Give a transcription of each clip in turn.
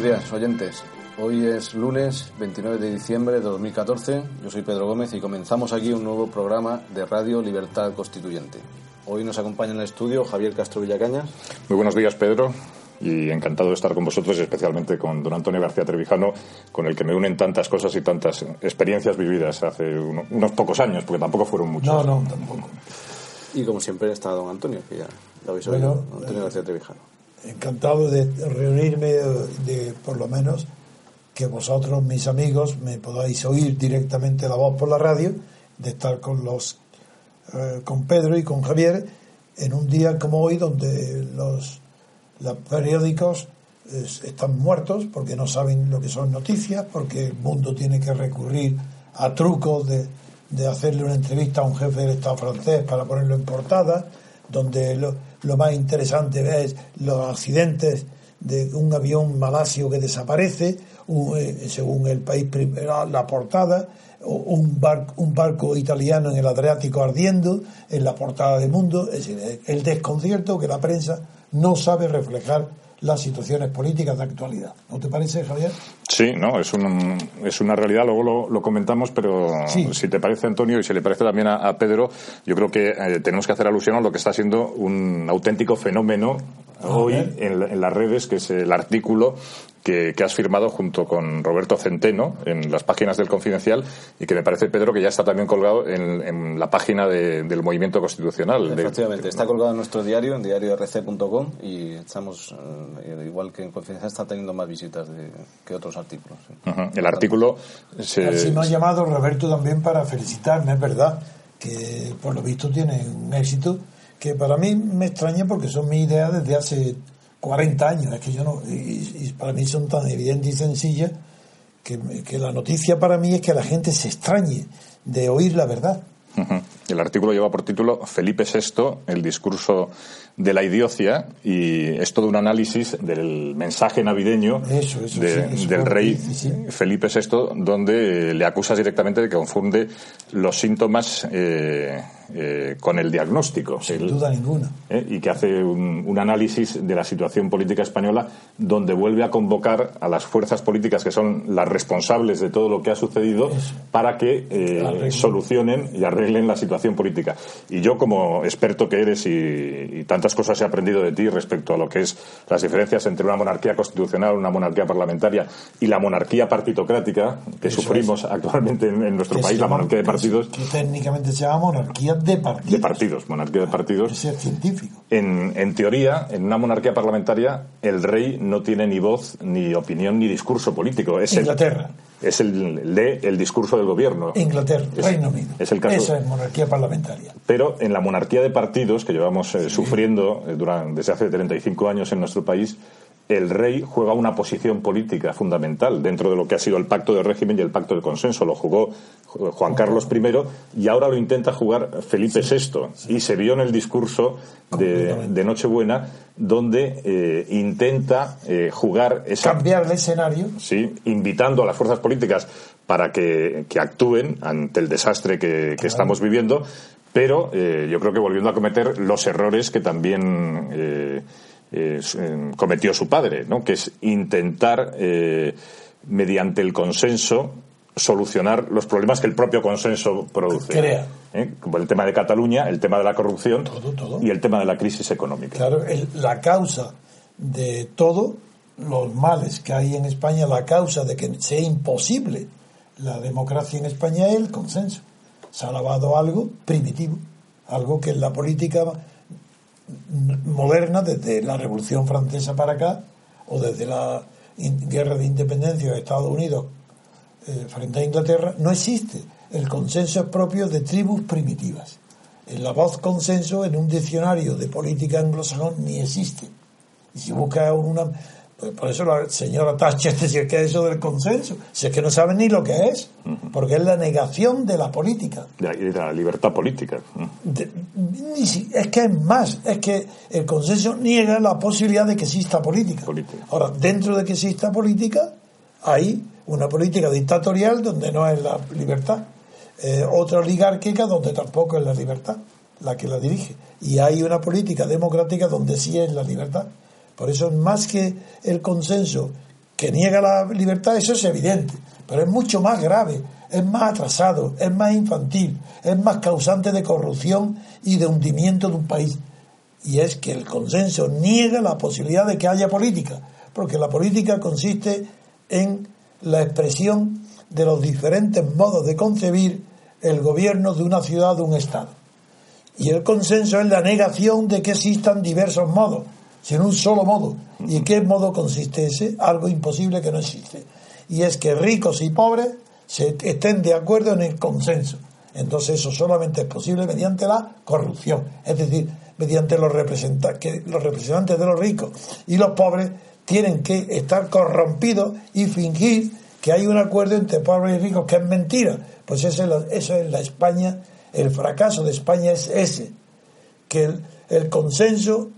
Buenos días, oyentes. Hoy es lunes 29 de diciembre de 2014. Yo soy Pedro Gómez y comenzamos aquí un nuevo programa de Radio Libertad Constituyente. Hoy nos acompaña en el estudio Javier Castro Villacañas. Muy buenos días, Pedro. Y encantado de estar con vosotros, especialmente con don Antonio García Trevijano, con el que me unen tantas cosas y tantas experiencias vividas hace unos pocos años, porque tampoco fueron muchos. No, no, tampoco. Y como siempre está don Antonio, que ya lo habéis oído, Antonio García Trevijano. Encantado de reunirme, de por lo menos que vosotros, mis amigos, me podáis oír directamente la voz por la radio, de estar con los eh, con Pedro y con Javier en un día como hoy donde los, los periódicos están muertos porque no saben lo que son noticias, porque el mundo tiene que recurrir a trucos de, de hacerle una entrevista a un jefe del Estado francés para ponerlo en portada, donde lo, más interesante es los accidentes de un avión malasio que desaparece, eh, según el país, la portada, un un barco italiano en el Adriático ardiendo, en la portada de Mundo, es decir, el desconcierto que la prensa no sabe reflejar las situaciones políticas de actualidad. ¿No te parece, Javier? Sí, no, es, un, es una realidad, luego lo, comentamos, pero si te parece, Antonio, y si le parece también a, Pedro, yo creo que eh, tenemos que hacer alusión a lo que está siendo un auténtico fenómeno hoy en, en, las redes, que es el artículo que, has firmado junto con Roberto Centeno en las páginas del Confidencial y que me parece, Pedro, que ya está también colgado en, la página del Movimiento Constitucional. Efectivamente, está colgado en nuestro diario, en diariorc.com y estamos, eh, igual que en Confidencial, está teniendo más visitas que otros artículos. El artículo se... me ha llamado Roberto también para felicitarme, es verdad, que por lo visto tiene un éxito que para mí me extraña porque son mis ideas desde hace 40 años, es que yo no, y, para mí son tan evidentes y sencillas que, que, la noticia para mí es que la gente se extrañe de oír la verdad. El artículo lleva por título Felipe VI, el discurso de la idiocia, y es todo un análisis del mensaje navideño del rey Felipe VI, donde le acusas directamente de que confunde los síntomas eh, eh, con el diagnóstico. Sin duda ninguna. Eh, y que hace un, análisis de la situación política española donde vuelve a convocar a las fuerzas políticas que son las responsables de todo lo que ha sucedido para que eh, solucionen y arreglen la situación política. Y yo, como experto que eres y, tantas cosas he aprendido de ti respecto a lo que es las diferencias entre una monarquía constitucional, una monarquía parlamentaria y la monarquía partitocrática que sufrimos actualmente en, nuestro país, la monarquía de partidos. Que técnicamente se llama monarquía de partidos. De partidos, monarquía de partidos. ser científico. En, en teoría, en una monarquía parlamentaria, el rey no tiene ni voz, ni opinión, ni discurso político. Es Inglaterra. Es el de el discurso del gobierno. Inglaterra, Reino Unido. Es el caso. Esa es monarquía parlamentaria. Pero en la monarquía de partidos que llevamos eh, sufriendo eh, durante, desde hace 35 años en nuestro país, el rey juega una posición política fundamental dentro de lo que ha sido el pacto de régimen y el pacto de consenso. Lo jugó Juan Carlos I y ahora lo intenta jugar Felipe VI. Y se vio en el discurso de, Nochebuena donde eh, intenta eh, jugar esa... Cambiar el escenario. Sí, invitando a las fuerzas políticas para que, actúen ante el desastre que, estamos viviendo, pero eh, yo creo que volviendo a cometer los errores que también cometió su padre, ¿no? que es intentar, mediante el consenso, solucionar los problemas que el propio consenso produce. Crea. ¿Eh? Como el tema de Cataluña, el tema de la corrupción y el tema de la crisis económica. Claro, la causa de todo los males que hay en España, la causa de que sea imposible la democracia en España es el consenso. Se ha lavado algo primitivo, algo que en la política moderna, desde la Revolución Francesa para acá, o desde la guerra de independencia de Estados Unidos eh, frente a Inglaterra, no existe. El consenso es propio de tribus primitivas. En la voz consenso en un diccionario de política anglosajón ni existe. Y si busca una, pues por eso la señora Thatcher decía que es eso del consenso, si es que no sabe ni lo que es, porque es la negación de la política. De la libertad política. es que es más, es que el consenso niega la posibilidad de que exista política. Ahora, dentro de que exista política, hay una política dictatorial donde no es la libertad, eh, otra oligárquica donde tampoco es la libertad la que la dirige, y hay una política democrática donde sí es la libertad. Por eso, más que el consenso que niega la libertad, eso es evidente, pero es mucho más grave, es más atrasado, es más infantil, es más causante de corrupción y de hundimiento de un país. Y es que el consenso niega la posibilidad de que haya política, porque la política consiste en la expresión de los diferentes modos de concebir el gobierno de una ciudad o un Estado. Y el consenso es la negación de que existan diversos modos, sino un solo modo. ¿Y en qué modo consiste ese? Algo imposible que no existe. Y es que ricos y pobres se estén de acuerdo en el consenso. Entonces eso solamente es posible mediante la corrupción, es decir, mediante los representantes, que los representantes de los ricos y los pobres tienen que estar corrompidos y fingir que hay un acuerdo entre pobres y ricos, que es mentira. Pues eso es, la, España, el fracaso de España es ese, que el, el consenso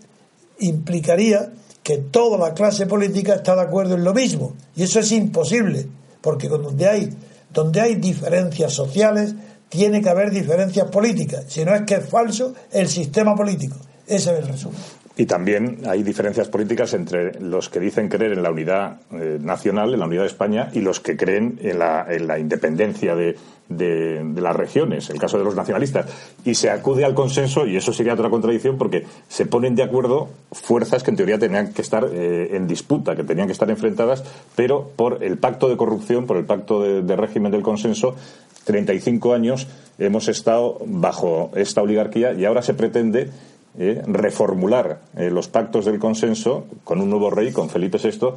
implicaría que toda la clase política está de acuerdo en lo mismo. Y eso es imposible, porque donde hay, donde hay diferencias sociales, tiene que haber diferencias políticas. Si no es que es falso el sistema político. Ese es el resumen. Y también hay diferencias políticas entre los que dicen creer en la unidad eh, nacional, en la unidad de España, y los que creen en la, en la independencia de, de, las regiones, el caso de los nacionalistas. Y se acude al consenso, y eso sería otra contradicción, porque se ponen de acuerdo fuerzas que en teoría tenían que estar eh, en disputa, que tenían que estar enfrentadas, pero por el pacto de corrupción, por el pacto de, régimen del consenso, 35 años hemos estado bajo esta oligarquía y ahora se pretende eh, reformular eh, los pactos del consenso con un nuevo rey, con Felipe VI,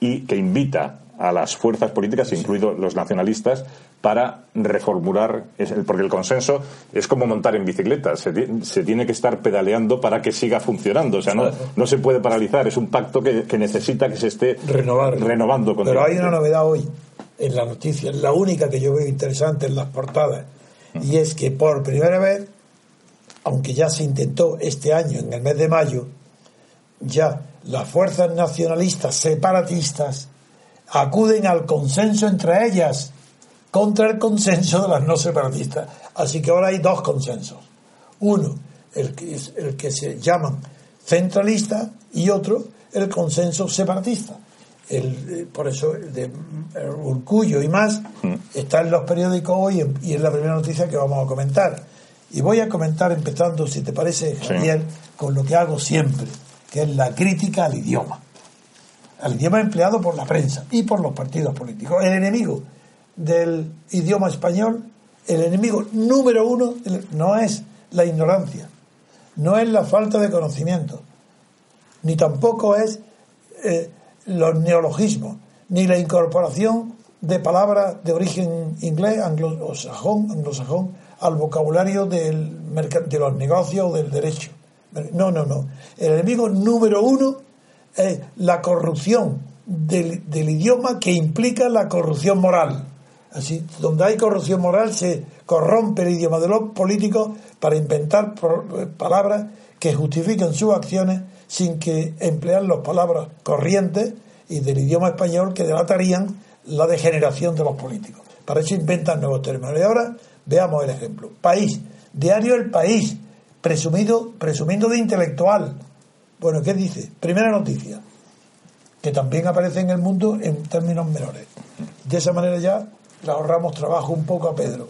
y que invita a las fuerzas políticas, incluidos los nacionalistas, para reformular, porque el consenso es como montar en bicicleta, se, tiene que estar pedaleando para que siga funcionando, o sea, no, no se puede paralizar, es un pacto que, necesita que se esté renovando. Pero hay una novedad hoy en la noticia, la única que yo veo interesante en las portadas, y es que por primera vez aunque ya se intentó este año, en el mes de mayo, ya las fuerzas nacionalistas separatistas acuden al consenso entre ellas contra el consenso de las no separatistas. Así que ahora hay dos consensos. Uno, el que, el que se llaman centralista y otro, el consenso separatista. El, por eso, de Urcullo y más, mm. está en los periódicos hoy y es la primera noticia que vamos a comentar y voy a comentar, empezando, si te parece, Javier, con lo que hago siempre, que es la crítica al idioma. Al idioma empleado por la prensa y por los partidos políticos. El enemigo del idioma español, el enemigo número uno, no es la ignorancia, no es la falta de conocimiento, ni tampoco es eh, los neologismos, ni la incorporación de palabras de origen inglés, anglosajón, anglosajón al vocabulario del de los negocios o del derecho. No, no, no. El enemigo número uno es la corrupción del, idioma que implica la corrupción moral. Así, donde hay corrupción moral se corrompe el idioma de los políticos para inventar palabras que justifiquen sus acciones sin que emplear las palabras corrientes y del idioma español que delatarían la degeneración de los políticos. Para eso inventan nuevos términos. Y ahora Veamos el ejemplo. País, diario El País, presumido, presumiendo de intelectual. Bueno, ¿qué dice? Primera noticia, que también aparece en el mundo en términos menores. De esa manera ya le ahorramos trabajo un poco a Pedro.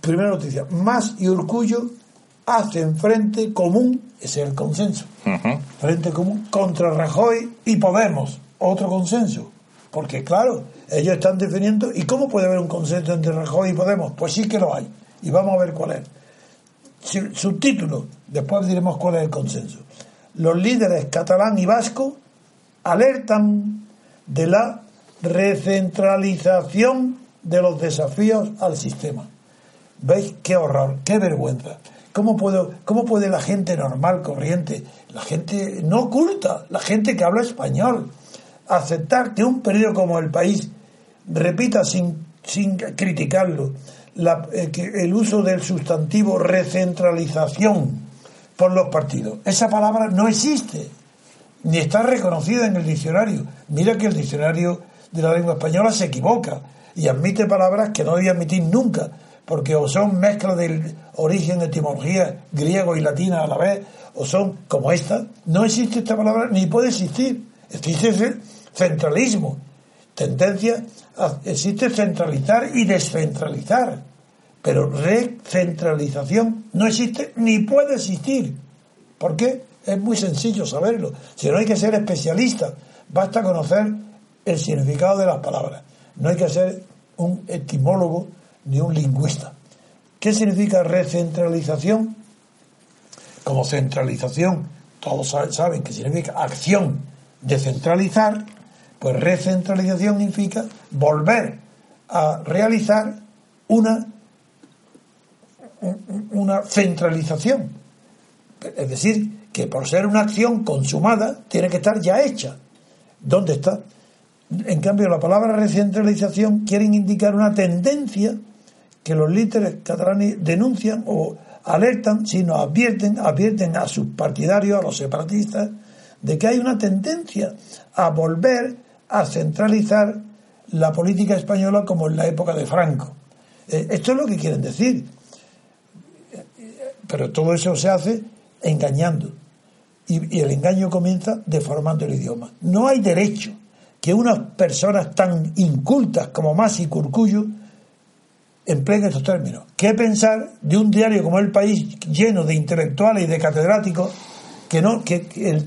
Primera noticia, Más y Urcullo hacen frente común, ese es el consenso, frente común contra Rajoy y Podemos, otro consenso. Porque claro, ellos están definiendo, ¿y cómo puede haber un consenso entre Rajoy y Podemos? Pues sí que lo hay. Y vamos a ver cuál es. Subtítulo, después diremos cuál es el consenso. Los líderes catalán y vasco alertan de la recentralización de los desafíos al sistema. ¿Veis qué horror, qué vergüenza? ¿Cómo, puedo, ¿Cómo puede la gente normal, corriente, la gente no oculta, la gente que habla español, aceptar que un periodo como el país repita sin, sin criticarlo, eh, que el uso del sustantivo recentralización por los partidos. Esa palabra no existe, ni está reconocida en el diccionario. Mira que el diccionario de la lengua española se equivoca y admite palabras que no debe admitir nunca, porque o son mezcla del origen, etimología griego y latina a la vez, o son como esta. No existe esta palabra, ni puede existir. Existe centralismo. Tendencia, existe centralizar y descentralizar, pero recentralización no existe ni puede existir. ¿Por qué? Es muy sencillo saberlo. Si no hay que ser especialista, basta conocer el significado de las palabras. No hay que ser un etimólogo ni un lingüista. ¿Qué significa recentralización? Como centralización, todos saben que significa acción de centralizar, pues recentralización significa volver a realizar una, una centralización. Es decir, que por ser una acción consumada, tiene que estar ya hecha. ¿Dónde está? En cambio, la palabra recentralización quieren indicar una tendencia que los líderes catalanes denuncian o alertan, sino advierten, advierten a sus partidarios, a los separatistas, de que hay una tendencia a volver a centralizar la política española como en la época de Franco. Eh, esto es lo que quieren decir. Pero todo eso se hace engañando. Y, el engaño comienza deformando el idioma. No hay derecho que unas personas tan incultas como Masi y empleen estos términos. ¿Qué pensar de un diario como El País lleno de intelectuales y de catedráticos que no, que,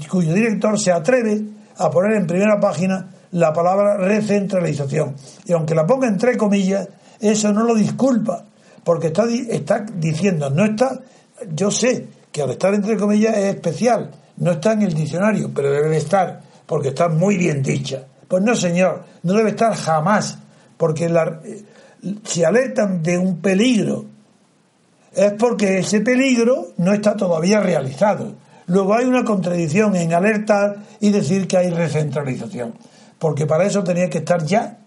cuyo director se atreve a poner en primera página la palabra recentralización? Y aunque la ponga entre comillas, eso no lo disculpa, porque está, está diciendo, no está, yo sé que al estar entre comillas es especial, no está en el diccionario, pero debe estar, porque está muy bien dicha. Pues no, señor, no debe estar jamás, porque la, si alertan de un peligro, es porque ese peligro no está todavía realizado. Luego hay una contradicción en alertar y decir que hay recentralización, porque para eso tenía que estar ya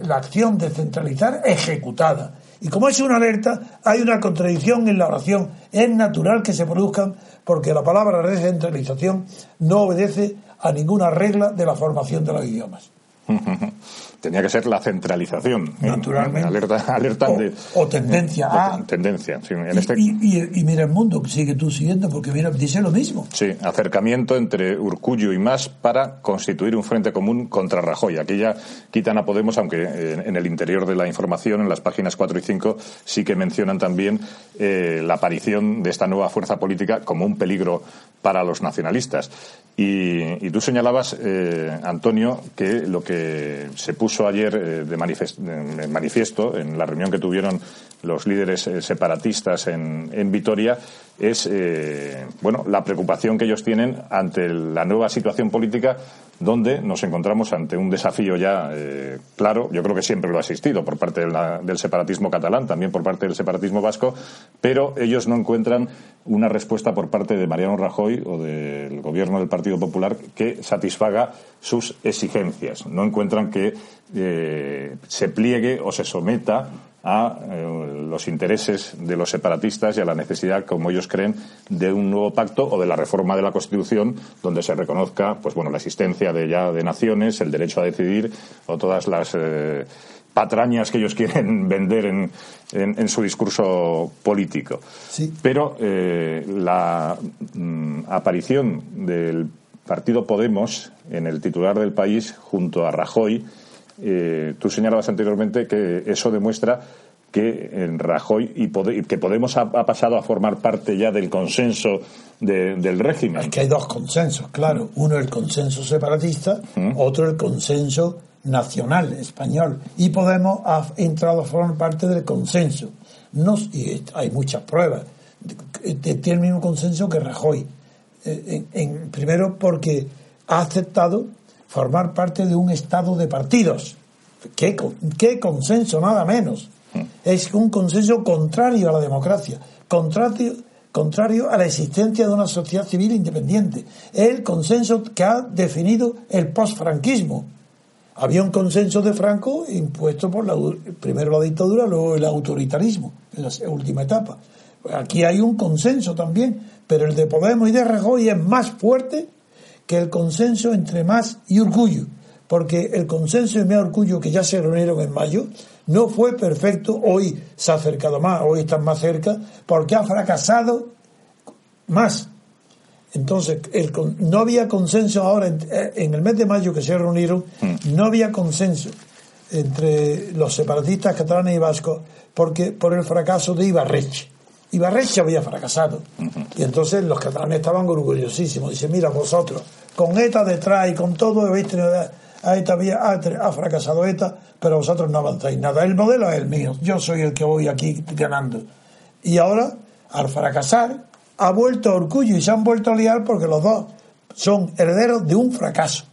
la acción de centralizar ejecutada. Y como es una alerta, hay una contradicción en la oración. Es natural que se produzcan porque la palabra recentralización no obedece a ninguna regla de la formación de los idiomas. Tenía que ser la centralización. ¿eh? Naturalmente. Alerta, o, de, o, tendencia a. Tendencia, sí, en y, este... y, mira el mundo, sigue tú siguiendo, porque mira, dice lo mismo. Sí, acercamiento entre Urcullo y más para constituir un frente común contra Rajoy. Aquí ya quitan a Podemos, aunque en el interior de la información, en las páginas 4 y 5, sí que mencionan también eh, la aparición de esta nueva fuerza política como un peligro para los nacionalistas. Y, tú señalabas, eh, Antonio, que lo que se puso ayer eh, de manifiesto en la reunión que tuvieron los líderes eh, separatistas en, en Vitoria es bueno la preocupación que ellos tienen ante la nueva situación política donde nos encontramos ante un desafío ya eh, claro, yo creo que siempre lo ha existido por parte del separatismo catalán, también por parte del separatismo vasco, pero ellos no encuentran una respuesta por parte de Mariano Rajoy o del gobierno del Partido Popular que satisfaga sus exigencias. No encuentran que eh, se pliegue o se someta a eh, los intereses de los separatistas y a la necesidad, como ellos creen, de un nuevo pacto o de la reforma de la Constitución donde se reconozca, pues bueno, la existencia de ya de naciones, el derecho a decidir o todas las eh, patrañas que ellos quieren vender en, en, su discurso político. Sí. Pero eh, la mm, aparición del partido Podemos en el titular del país junto a Rajoy eh, tú señalabas anteriormente que eso demuestra que en Rajoy y que Podemos ha, pasado a formar parte ya del consenso del régimen. Es que hay dos consensos, claro. Uno el consenso separatista, otro el consenso nacional español. Y Podemos ha entrado a formar parte del consenso. No, y hay muchas pruebas. Tiene el mismo consenso que Rajoy. Eh, en, primero porque ha aceptado formar parte de un estado de partidos. ¿Qué, qué consenso? Nada menos. Mm. Es un consenso contrario a la democracia, contrario, contrario a la existencia de una sociedad civil independiente. Es el consenso que ha definido el posfranquismo. Había un consenso de Franco impuesto por la, primero la dictadura, luego el autoritarismo, en la última etapa. Aquí hay un consenso también, pero el de Podemos y de Rajoy es más fuerte que el consenso entre más y orgullo, porque el consenso y más orgullo que ya se reunieron en mayo no fue perfecto, hoy se ha acercado más, hoy están más cerca, porque ha fracasado más. Entonces, el, no había consenso ahora, en, en, el mes de mayo que se reunieron, mm. no había consenso entre los separatistas catalanes y vascos porque por el fracaso de Ibarreche. Ibarreche había fracasado. Y entonces los catalanes estaban orgullosísimos. Dice, mira, vosotros, con ETA detrás y con todo, habéis tenido... A ETA había, ha, fracasado ETA, pero vosotros no avanzáis nada. El modelo es el mío. Yo soy el que voy aquí ganando. Y ahora, al fracasar, ha vuelto a Orgullo y se han vuelto a liar porque los dos son herederos de un fracaso.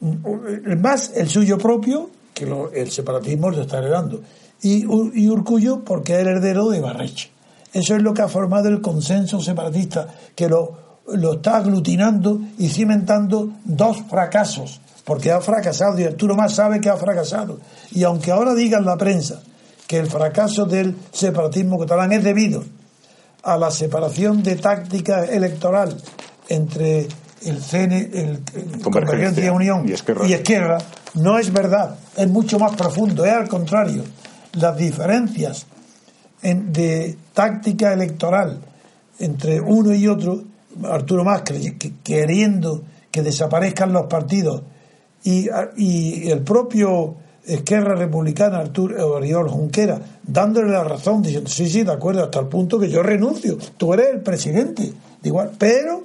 Más el suyo propio, que el separatismo lo está heredando. Y, y Urcullo porque es heredero de Barreche. Eso es lo que ha formado el consenso separatista, que lo, lo está aglutinando y cimentando dos fracasos, porque ha fracasado y Arturo Más sabe que ha fracasado. Y aunque ahora digan la prensa que el fracaso del separatismo catalán es debido a la separación de táctica electoral entre el CN, el, Convergencia Unión y Esquerra. no es verdad, es mucho más profundo, es al contrario. Las diferencias de táctica electoral entre uno y otro, Arturo Más queriendo que desaparezcan los partidos y, y el propio Esquerra Republicana, Arturo Oriol Junquera, dándole la razón, diciendo, sí, sí, de acuerdo, hasta el punto que yo renuncio, tú eres el presidente. Igual, pero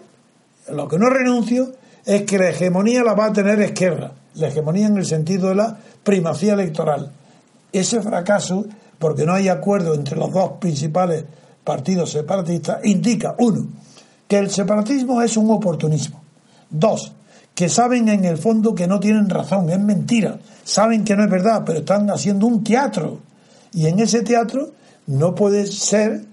lo que no renuncio es que la hegemonía la va a tener Esquerra, la hegemonía en el sentido de la primacía electoral. Ese fracaso, porque no hay acuerdo entre los dos principales partidos separatistas, indica, uno, que el separatismo es un oportunismo. Dos, que saben en el fondo que no tienen razón, es mentira, saben que no es verdad, pero están haciendo un teatro. Y en ese teatro no puede ser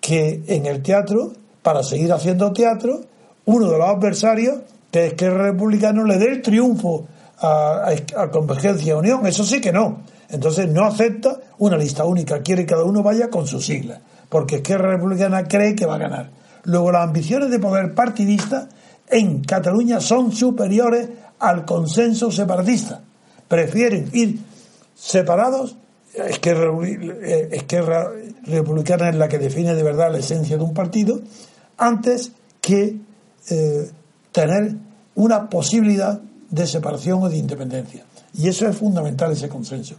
que en el teatro, para seguir haciendo teatro, uno de los adversarios, que es que el republicano le dé el triunfo a, a, Convergencia Unión. Eso sí que no. Entonces no acepta una lista única, quiere que cada uno vaya con su sigla, porque es que la Republicana cree que va a ganar. Luego las ambiciones de poder partidista en Cataluña son superiores al consenso separatista. Prefieren ir separados, es que Republicana es la que define de verdad la esencia de un partido, antes que eh, tener una posibilidad de separación o de independencia. Y eso es fundamental, ese consenso.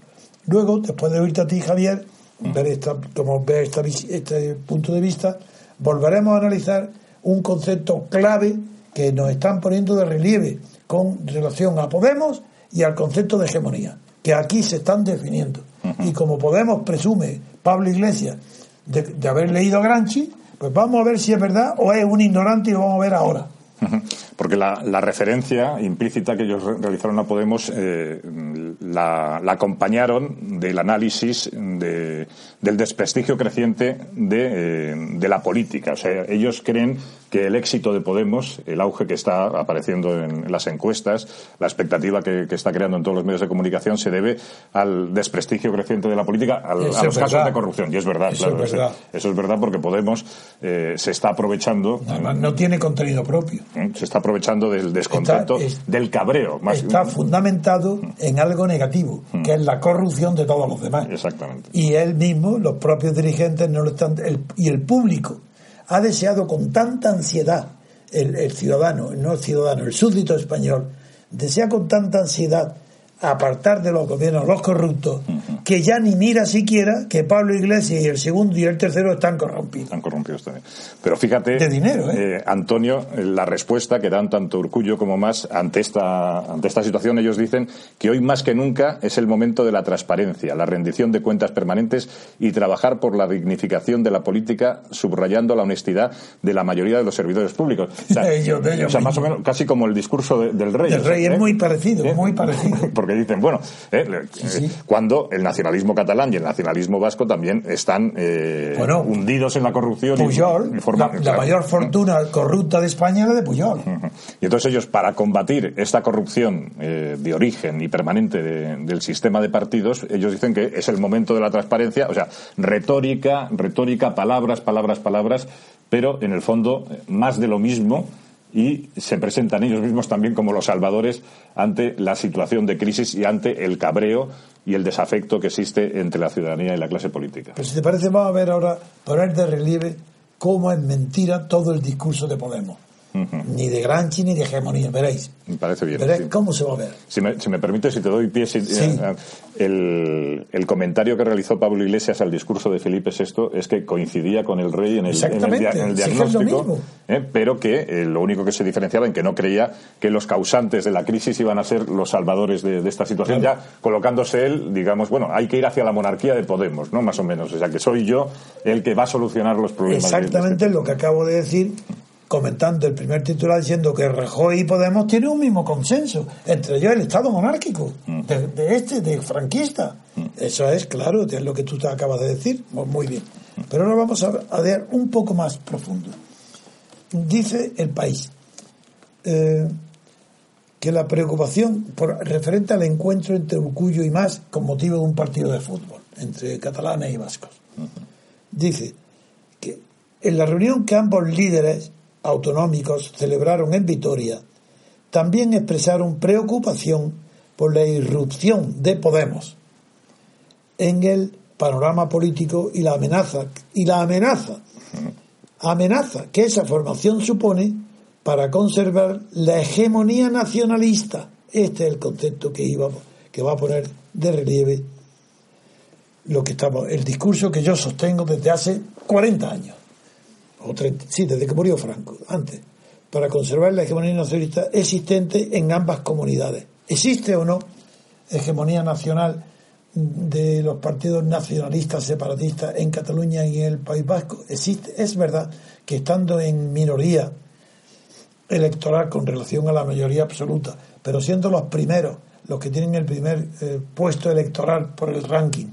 Luego, después de oírte a ti, Javier, ver esta, como ver este punto de vista, volveremos a analizar un concepto clave que nos están poniendo de relieve con relación a Podemos y al concepto de hegemonía, que aquí se están definiendo. Y como Podemos presume Pablo Iglesias de, haber leído a Granchi, pues vamos a ver si es verdad o es un ignorante y lo vamos a ver ahora. Porque la, la, referencia implícita que ellos realizaron a Podemos eh, la, la, acompañaron del análisis de, del desprestigio creciente de, eh, de, la política. O sea, ellos creen que el éxito de Podemos, el auge que está apareciendo en, las encuestas, la expectativa que, que, está creando en todos los medios de comunicación, se debe al desprestigio creciente de la política, al, a los casos de corrupción. Y es verdad, eso claro. Es verdad. Eso es verdad porque Podemos eh, se está aprovechando. Además, no tiene contenido propio. Se está aprovechando del descontento, del cabreo. Más está fundamentado en algo negativo, mm. que es la corrupción de todos los demás. Exactamente. Y él mismo, los propios dirigentes, no lo están, y el público ha deseado con tanta ansiedad el, el ciudadano, no el ciudadano, el súbdito español, desea con tanta ansiedad apartar de los gobiernos los corruptos, que ya ni mira siquiera que Pablo Iglesias y el segundo y el tercero están corrompidos. Están corrompidos también. Pero fíjate, de dinero, ¿eh? ¿eh? Antonio, la respuesta que dan tanto Urcullo como más ante esta, ante esta situación, ellos dicen que hoy más que nunca es el momento de la transparencia, la rendición de cuentas permanentes y trabajar por la dignificación de la política, subrayando la honestidad de la mayoría de los servidores públicos. O sea, ellos, más o menos casi como el discurso del rey. El rey es ¿eh? muy parecido, ¿Eh? muy parecido. que dicen, bueno, eh, eh, cuando el nacionalismo catalán y el nacionalismo vasco también están eh, hundidos en la corrupción. Puyol, la, mayor fortuna corrupta de España es la de Puyol. Y entonces ellos, para combatir esta corrupción de origen y permanente del sistema de partidos, ellos dicen que es el momento de la transparencia, o sea, retórica, retórica, palabras, palabras, palabras, pero en el fondo más de lo mismo y se presentan ellos mismos también como los salvadores ante la situación de crisis y ante el cabreo y el desafecto que existe entre la ciudadanía y la clase política. Pero si te parece, vamos a ver ahora, poner de relieve cómo es mentira todo el discurso de Podemos. Ni de Granchi ni de hegemonía, veréis. Me parece bien. Veréis cómo se va a ver. Si me, si me permite, si te doy pie, si- eh, el, el comentario que realizó Pablo Iglesias al discurso de Felipe VI es que coincidía con el rey en el, en el, Exactamente, dia- en el sí que es lo diagnóstico, eh, pero que eh, lo único que se diferenciaba en que no creía que los causantes de la crisis iban a ser los salvadores de, de esta situación, ya colocándose él, digamos, bueno, hay que ir hacia la monarquía de Podemos, ¿no? Más o menos. O sea, que soy yo el que va a solucionar los problemas. de- de este Exactamente lo que acabo de decir, comentando el primer titular diciendo que Rajoy y Podemos tienen un mismo consenso, entre ellos el Estado monárquico, de, de este, de franquista. Eso es claro, es lo que tú te acabas de decir, Pues muy bien. Pero ahora vamos a, a ver un poco más profundo. Dice el país eh, que la preocupación por, referente al encuentro entre Ucuyo y Más con motivo de un partido de fútbol entre catalanes y vascos. Dice que en la reunión que ambos líderes autonómicos celebraron en Vitoria, también expresaron preocupación por la irrupción de Podemos en el panorama político y la amenaza y la amenaza amenaza que esa formación supone para conservar la hegemonía nacionalista. Este es el concepto que iba que va a poner de relieve lo que estamos el discurso que yo sostengo desde hace 40 años o 30, sí, desde que murió Franco, antes, para conservar la hegemonía nacionalista existente en ambas comunidades. ¿Existe o no hegemonía nacional de los partidos nacionalistas separatistas en Cataluña y en el País Vasco? Existe, es verdad que estando en minoría electoral con relación a la mayoría absoluta, pero siendo los primeros, los que tienen el primer eh, puesto electoral por el ranking,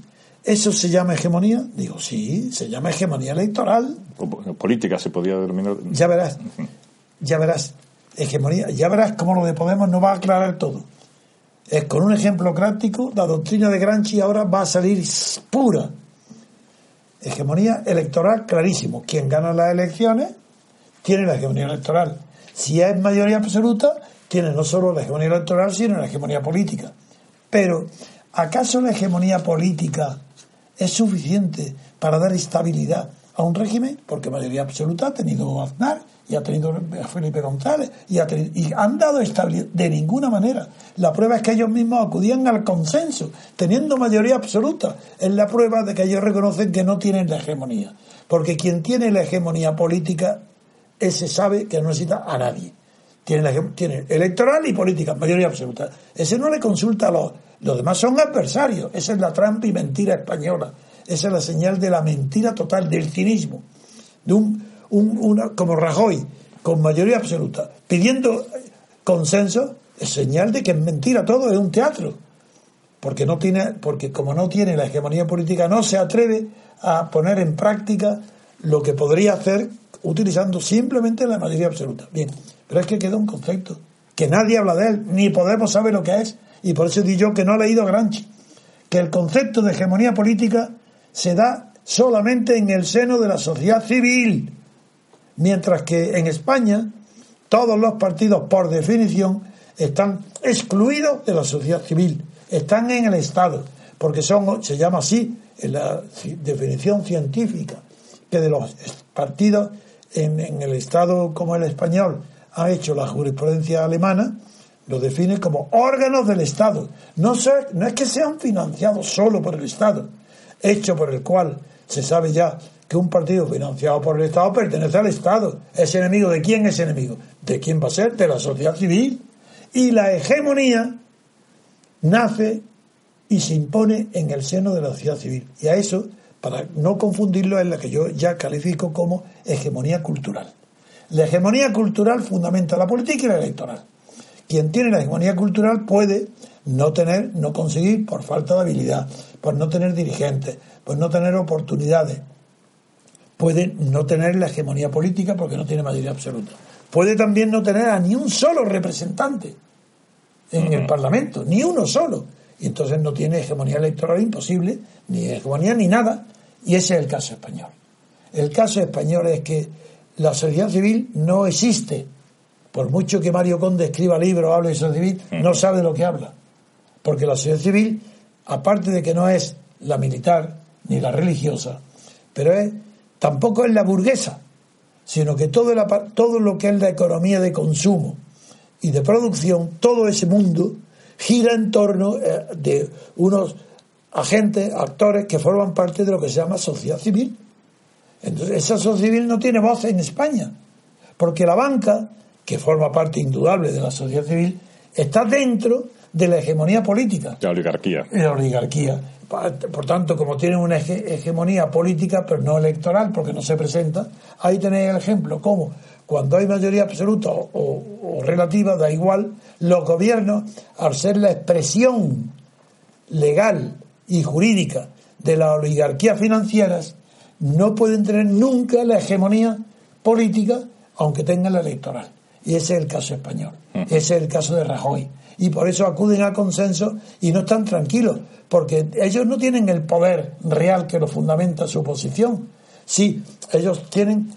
¿eso se llama hegemonía? Digo, sí, se llama hegemonía electoral. O política se podía denominar. Ya verás, ya verás, hegemonía, ya verás cómo lo de Podemos no va a aclarar todo. Es con un ejemplo práctico, la doctrina de Granchi ahora va a salir pura. Hegemonía electoral clarísimo. Quien gana las elecciones tiene la hegemonía electoral. Si es mayoría absoluta, tiene no solo la hegemonía electoral, sino la hegemonía política. Pero, ¿acaso la hegemonía política es suficiente para dar estabilidad a un régimen? Porque mayoría absoluta ha tenido Aznar y ha tenido Felipe González y, ha tenido- y han dado estabilidad de ninguna manera. La prueba es que ellos mismos acudían al consenso, teniendo mayoría absoluta. Es la prueba de que ellos reconocen que no tienen la hegemonía. Porque quien tiene la hegemonía política, ese sabe que no necesita a nadie. Tiene, la hege- tiene electoral y política, mayoría absoluta. Ese no le consulta a los... Los demás son adversarios. Esa es la trampa y mentira española. Esa es la señal de la mentira total, del cinismo. De un, un- una, como Rajoy, con mayoría absoluta, pidiendo consenso, es señal de que es mentira todo, es un teatro. Porque no tiene, porque como no tiene la hegemonía política, no se atreve a poner en práctica lo que podría hacer utilizando simplemente la mayoría absoluta. Bien, pero es que queda un concepto que nadie habla de él, ni Podemos sabe lo que es, y por eso digo yo que no he leído Granchi, que el concepto de hegemonía política se da solamente en el seno de la sociedad civil, mientras que en España todos los partidos, por definición, están excluidos de la sociedad civil, están en el Estado, porque son, se llama así, en la ci- definición científica, que de los partidos en, el Estado como el español ha hecho la jurisprudencia alemana, lo define como órganos del Estado. No, no es que sean financiados solo por el Estado, hecho por el cual se sabe ya que un partido financiado por el Estado pertenece al Estado. ¿Es enemigo de quién es enemigo? ¿De quién va a ser? De la sociedad civil. Y la hegemonía nace y se impone en el seno de la sociedad civil. Y a eso, para no confundirlo, es la que yo ya califico como hegemonía cultural. La hegemonía cultural fundamenta la política y la electoral. Quien tiene la hegemonía cultural puede no tener, no conseguir por falta de habilidad, por no tener dirigentes, por no tener oportunidades. Puede no tener la hegemonía política porque no tiene mayoría absoluta. Puede también no tener a ni un solo representante en el Parlamento, ni uno solo. Y entonces no tiene hegemonía electoral imposible, ni hegemonía ni nada. Y ese es el caso español. El caso español es que la sociedad civil no existe. Por mucho que Mario Conde escriba libros, hable de sociedad civil, no sabe lo que habla. Porque la sociedad civil, aparte de que no es la militar ni la religiosa, pero es, tampoco es la burguesa. sino que todo, todo lo que es la economía de consumo y de producción, todo ese mundo gira en torno eh, de unos agentes, actores que forman parte de lo que se llama sociedad civil. Entonces, esa sociedad civil no tiene voz en España, porque la banca, que forma parte indudable de la sociedad civil, está dentro de la hegemonía política. La oligarquía. La oligarquía. Por tanto, como tienen una hegemonía política, pero no electoral, porque no se presenta, ahí tenéis el ejemplo, como cuando hay mayoría absoluta o, relativa, da igual, los gobiernos, al ser la expresión legal y jurídica de las oligarquías financieras, no pueden tener nunca la hegemonía política, aunque tengan la electoral. Y ese es el caso español. Mm. Ese es el caso de Rajoy. Y por eso acuden a consenso y no están tranquilos, porque ellos no tienen el poder real que lo fundamenta su posición. Sí, ellos tienen,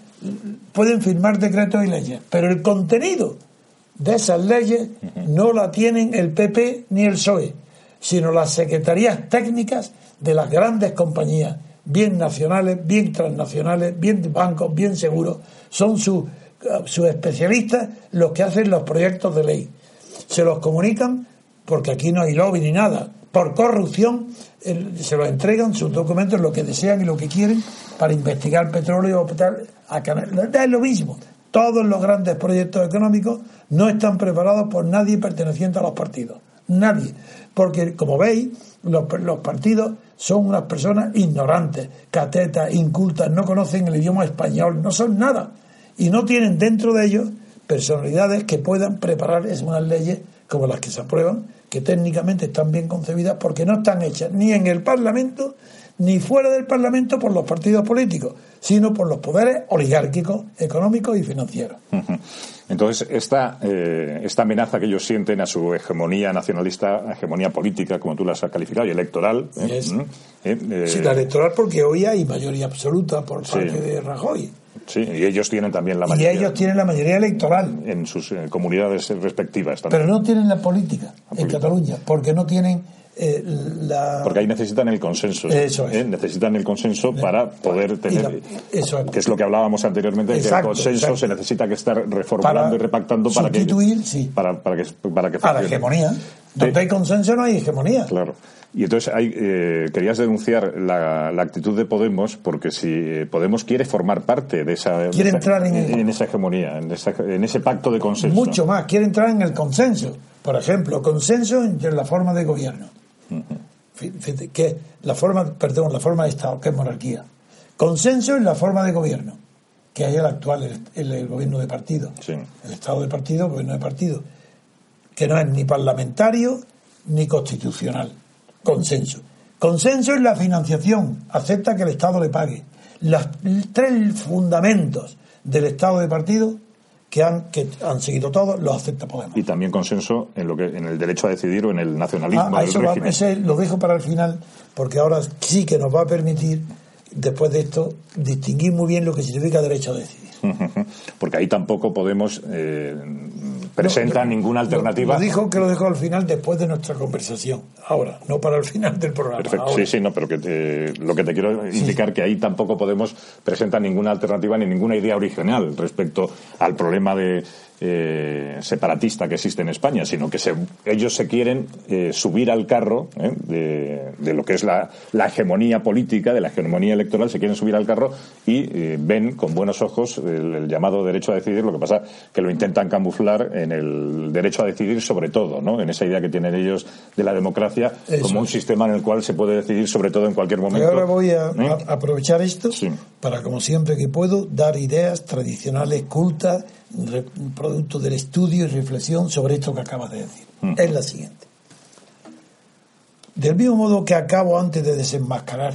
pueden firmar decretos y leyes, pero el contenido de esas leyes no la tienen el PP ni el PSOE, sino las secretarías técnicas de las grandes compañías, bien nacionales, bien transnacionales, bien bancos, bien seguros, son sus, sus especialistas los que hacen los proyectos de ley. Se los comunican porque aquí no hay lobby ni nada por corrupción, se lo entregan sus documentos, lo que desean y lo que quieren para investigar petróleo. Es lo mismo. Todos los grandes proyectos económicos no están preparados por nadie perteneciente a los partidos. Nadie. Porque, como veis, los, los partidos son unas personas ignorantes, catetas, incultas, no conocen el idioma español, no son nada. Y no tienen dentro de ellos personalidades que puedan preparar esas leyes como las que se aprueban que técnicamente están bien concebidas porque no están hechas ni en el Parlamento ni fuera del Parlamento por los partidos políticos, sino por los poderes oligárquicos, económicos y financieros. Entonces, esta, eh, esta amenaza que ellos sienten a su hegemonía nacionalista, hegemonía política, como tú la has calificado, y electoral. ¿eh? ¿Eh? sí, la electoral porque hoy hay mayoría absoluta por parte de Rajoy. Sí, y ellos tienen también la mayoría. Y ellos tienen la mayoría electoral. En sus comunidades respectivas también. Pero no tienen la política en Cataluña, porque no tienen eh, la... Porque ahí necesitan el consenso. Eso ¿eh? Necesitan el consenso para poder tener... eso es. Que es lo que hablábamos anteriormente, que el consenso se necesita que estar reformulando y repactando para que... sí. Para, para que, para que Para la hegemonía. Donde hay consenso no hay hegemonía. Claro. Y entonces hay, eh, querías denunciar la, actitud de Podemos porque si eh, Podemos quiere formar parte de esa, quiere entrar en, esa hegemonía, en, en, ese pacto de consenso. Mucho más, quiere entrar en el consenso. Por ejemplo, consenso entre la forma de gobierno. Que la forma, perdón, la forma de Estado, que es monarquía. Consenso en la forma de gobierno, que hay el actual, el, gobierno de partido. El Estado de partido, el gobierno de partido, que no es ni parlamentario ni constitucional Consenso. Consenso es la financiación. Acepta que el Estado le pague. Los tres fundamentos del Estado de partido que han, que han seguido todos, los acepta Podemos. Y también consenso en lo que en el derecho a decidir o en el nacionalismo. Ah, eso ese lo dejo para el final, porque ahora sí que nos va a permitir, después de esto, distinguir muy bien lo que significa derecho a decidir. Porque ahí tampoco podemos eh, presenta ninguna alternativa. Lo, dijo que lo dejó al final después de nuestra conversación. Ahora, no para el final del programa. Perfecto, sí, sí, no, pero que lo que te quiero indicar que ahí tampoco podemos presentar ninguna alternativa ni ninguna idea original respecto al problema de eh, separatista que existe en España, sino que ellos se quieren eh, subir al carro eh, de, lo que es la, hegemonía política, de la hegemonía electoral, se quieren subir al carro y ven con buenos ojos el, llamado derecho a decidir, lo que pasa que lo intentan camuflar en el derecho a decidir sobre todo, ¿no? en esa idea que tienen ellos de la democracia como un sistema en el cual se puede decidir sobre todo en cualquier momento. ahora voy a, aprovechar esto para, como siempre que puedo, dar ideas tradicionales, cultas, producto del estudio y reflexión sobre esto que acabas de decir. Mm. Es la siguiente. Del mismo modo que acabo antes de desenmascarar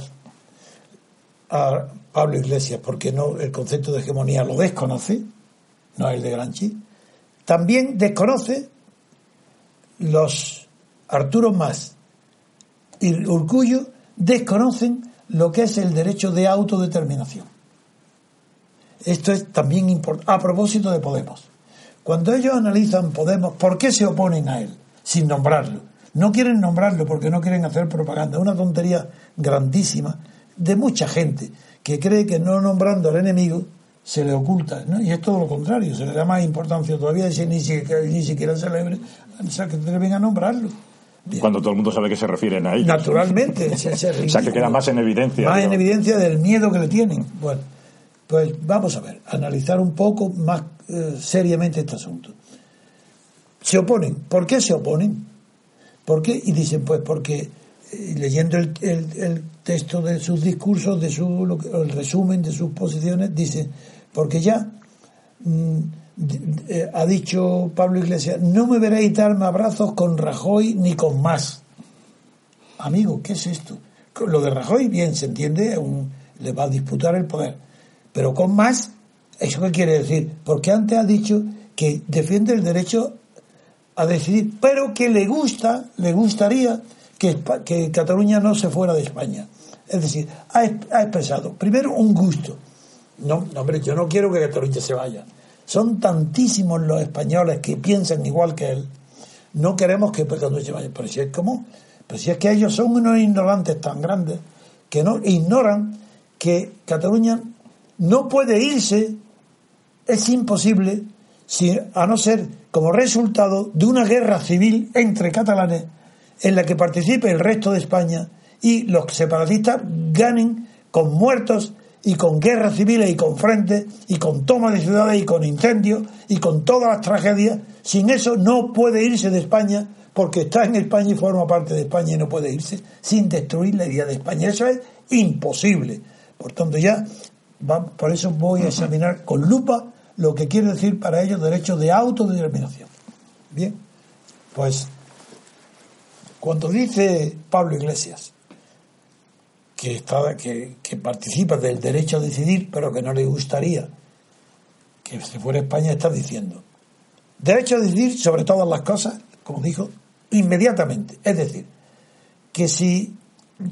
a Pablo Iglesias, porque no el concepto de hegemonía lo desconoce, no es el de Granchi, también desconoce los Arturo Más y Urcullo desconocen lo que es el derecho de autodeterminación. Esto es también importante. A propósito de Podemos. Cuando ellos analizan Podemos, ¿por qué se oponen a él? Sin nombrarlo. No quieren nombrarlo porque no quieren hacer propaganda. Una tontería grandísima de mucha gente que cree que no nombrando al enemigo se le oculta, ¿no? y es todo lo contrario, se le da más importancia todavía, si ni siquiera, ni siquiera celebre, o sea, que deben a nombrarlo. Cuando todo el mundo sabe que se refieren a ellos. Naturalmente, se, o sea, que queda más en evidencia. Más en evidencia del miedo que le tienen. Bueno, pues vamos a ver, analizar un poco más eh, seriamente este asunto. Se oponen. ¿Por qué se oponen? ¿Por qué? Y dicen, pues porque eh, leyendo el, el, texto de sus discursos, de su, el resumen de sus posiciones, dicen, porque ya mm, eh, ha dicho Pablo Iglesias, no me veréis darme abrazos con Rajoy ni con más. Amigo, ¿qué es esto? Lo de Rajoy, bien, se entiende, le va a disputar el poder. Pero con más, ¿eso qué quiere decir? Porque antes ha dicho que defiende el derecho a decidir, pero que le gusta, le gustaría que, que Cataluña no se fuera de España. Es decir, ha, expresado, primero, un gusto no, no, hombre, yo no quiero que Cataluña se vaya. Son tantísimos los españoles que piensan igual que él. No queremos que Cataluña se vaya. Pero si es como, pero si es que ellos son unos ignorantes tan grandes que no ignoran que Cataluña no puede irse, es imposible, si, a no ser como resultado de una guerra civil entre catalanes en la que participe el resto de España y los separatistas ganen con muertos y con guerras civiles y con frentes y con toma de ciudades y con incendios y con todas las tragedias. Sin eso no puede irse de España porque está en España y forma parte de España y no puede irse sin destruir la idea de España. Eso es imposible. Por tanto, ya por eso voy a examinar con lupa lo que quiere decir para ellos derecho de autodeterminación. Bien, pues cuando dice Pablo Iglesias que, está, que, participa del derecho a decidir, pero que no le gustaría que se fuera a España, está diciendo derecho a decidir sobre todas las cosas, como dijo, inmediatamente. Es decir, que si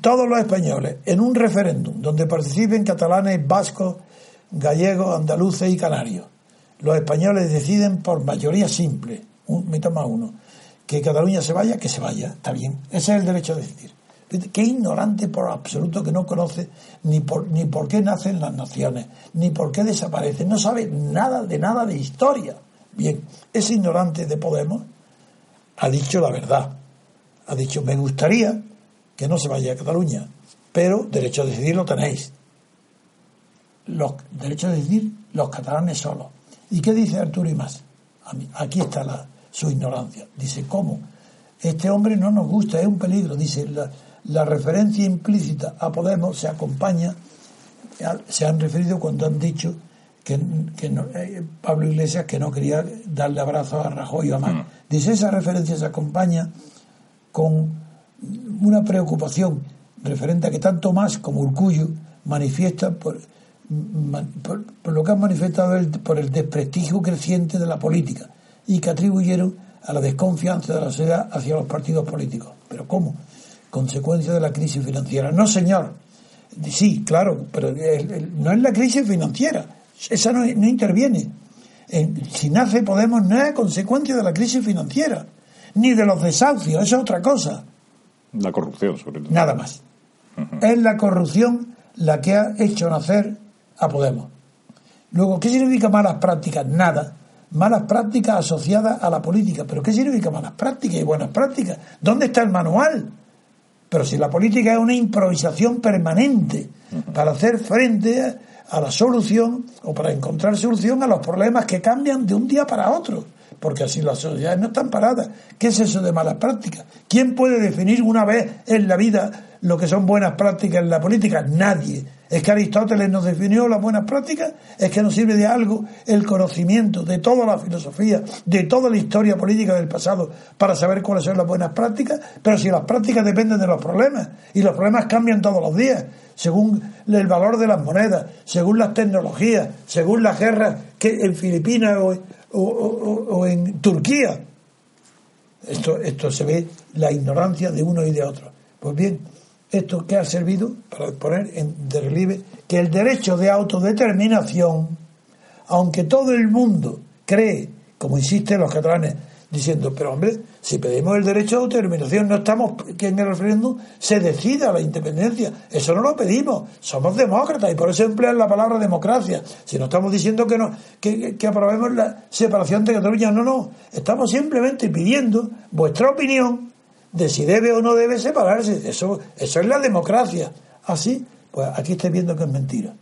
todos los españoles en un referéndum donde participen catalanes, vascos, gallegos, andaluces y canarios, los españoles deciden por mayoría simple, un, me toma uno, que Cataluña se vaya, que se vaya, está bien. Ese es el derecho a decidir. Qué ignorante por absoluto que no conoce ni por, ni por qué nacen las naciones, ni por qué desaparecen. No sabe nada de nada de historia. Bien, ese ignorante de Podemos ha dicho la verdad. Ha dicho, me gustaría que no se vaya a Cataluña, pero derecho a decidir lo tenéis. Los derechos a decidir los catalanes solos. ¿Y qué dice Arturo y más? Aquí está la, su ignorancia. Dice, ¿cómo? Este hombre no nos gusta, es un peligro. Dice, la, la referencia implícita a Podemos se acompaña, se han referido cuando han dicho que, eh, Pablo Iglesias que no quería darle abrazo a Rajoy o a Mar. Mm. Dice, esa referencia se acompaña con una preocupación referente a que tanto más como Urcullo manifiesta por, por, lo que han manifestado por el desprestigio creciente de la política y que atribuyeron a la desconfianza de la sociedad hacia los partidos políticos. ¿Pero cómo? consecuencia de la crisis financiera. No, señor. Sí, claro, pero no es la crisis financiera. Esa no, interviene. si nace Podemos no es consecuencia de la crisis financiera, ni de los desahucios, eso es otra cosa. La corrupción, sobre todo. Nada más. Es la corrupción la que ha hecho nacer a Podemos. Luego, ¿qué significa malas prácticas? Nada. Malas prácticas asociadas a la política. ¿Pero qué significa malas prácticas y buenas prácticas? ¿Dónde está el manual? Pero si la política es una improvisación permanente para hacer frente a la solución o para encontrar solución a los problemas que cambian de un día para otro, porque así las sociedades no están paradas. ¿Qué es eso de malas prácticas? ¿Quién puede definir una vez en la vida lo que son buenas prácticas en la política? Nadie. Es que Aristóteles nos definió las buenas prácticas, es que nos sirve de algo el conocimiento de toda la filosofía, de toda la historia política del pasado para saber cuáles son las buenas prácticas, pero si las prácticas dependen de los problemas y los problemas cambian todos los días, según el valor de las monedas, según las tecnologías, según las guerras que en Filipinas o, en Turquía. Esto, esto se ve la ignorancia de uno y de otro. Pues bien, esto que ha servido para poner en de relieve que el derecho de autodeterminación, aunque todo el mundo cree, como insisten los catalanes, diciendo, pero hombre, Si pedimos el derecho de autodeterminación, no estamos que en el referéndum se decida la independencia. Eso no lo pedimos. Somos demócratas y por eso emplean la palabra democracia. Si no estamos diciendo que no que, que aprobemos la separación de Cataluña, no, no. Estamos simplemente pidiendo vuestra opinión de si debe o no debe separarse. Eso, eso es la democracia. Así, pues aquí estoy viendo que es mentira.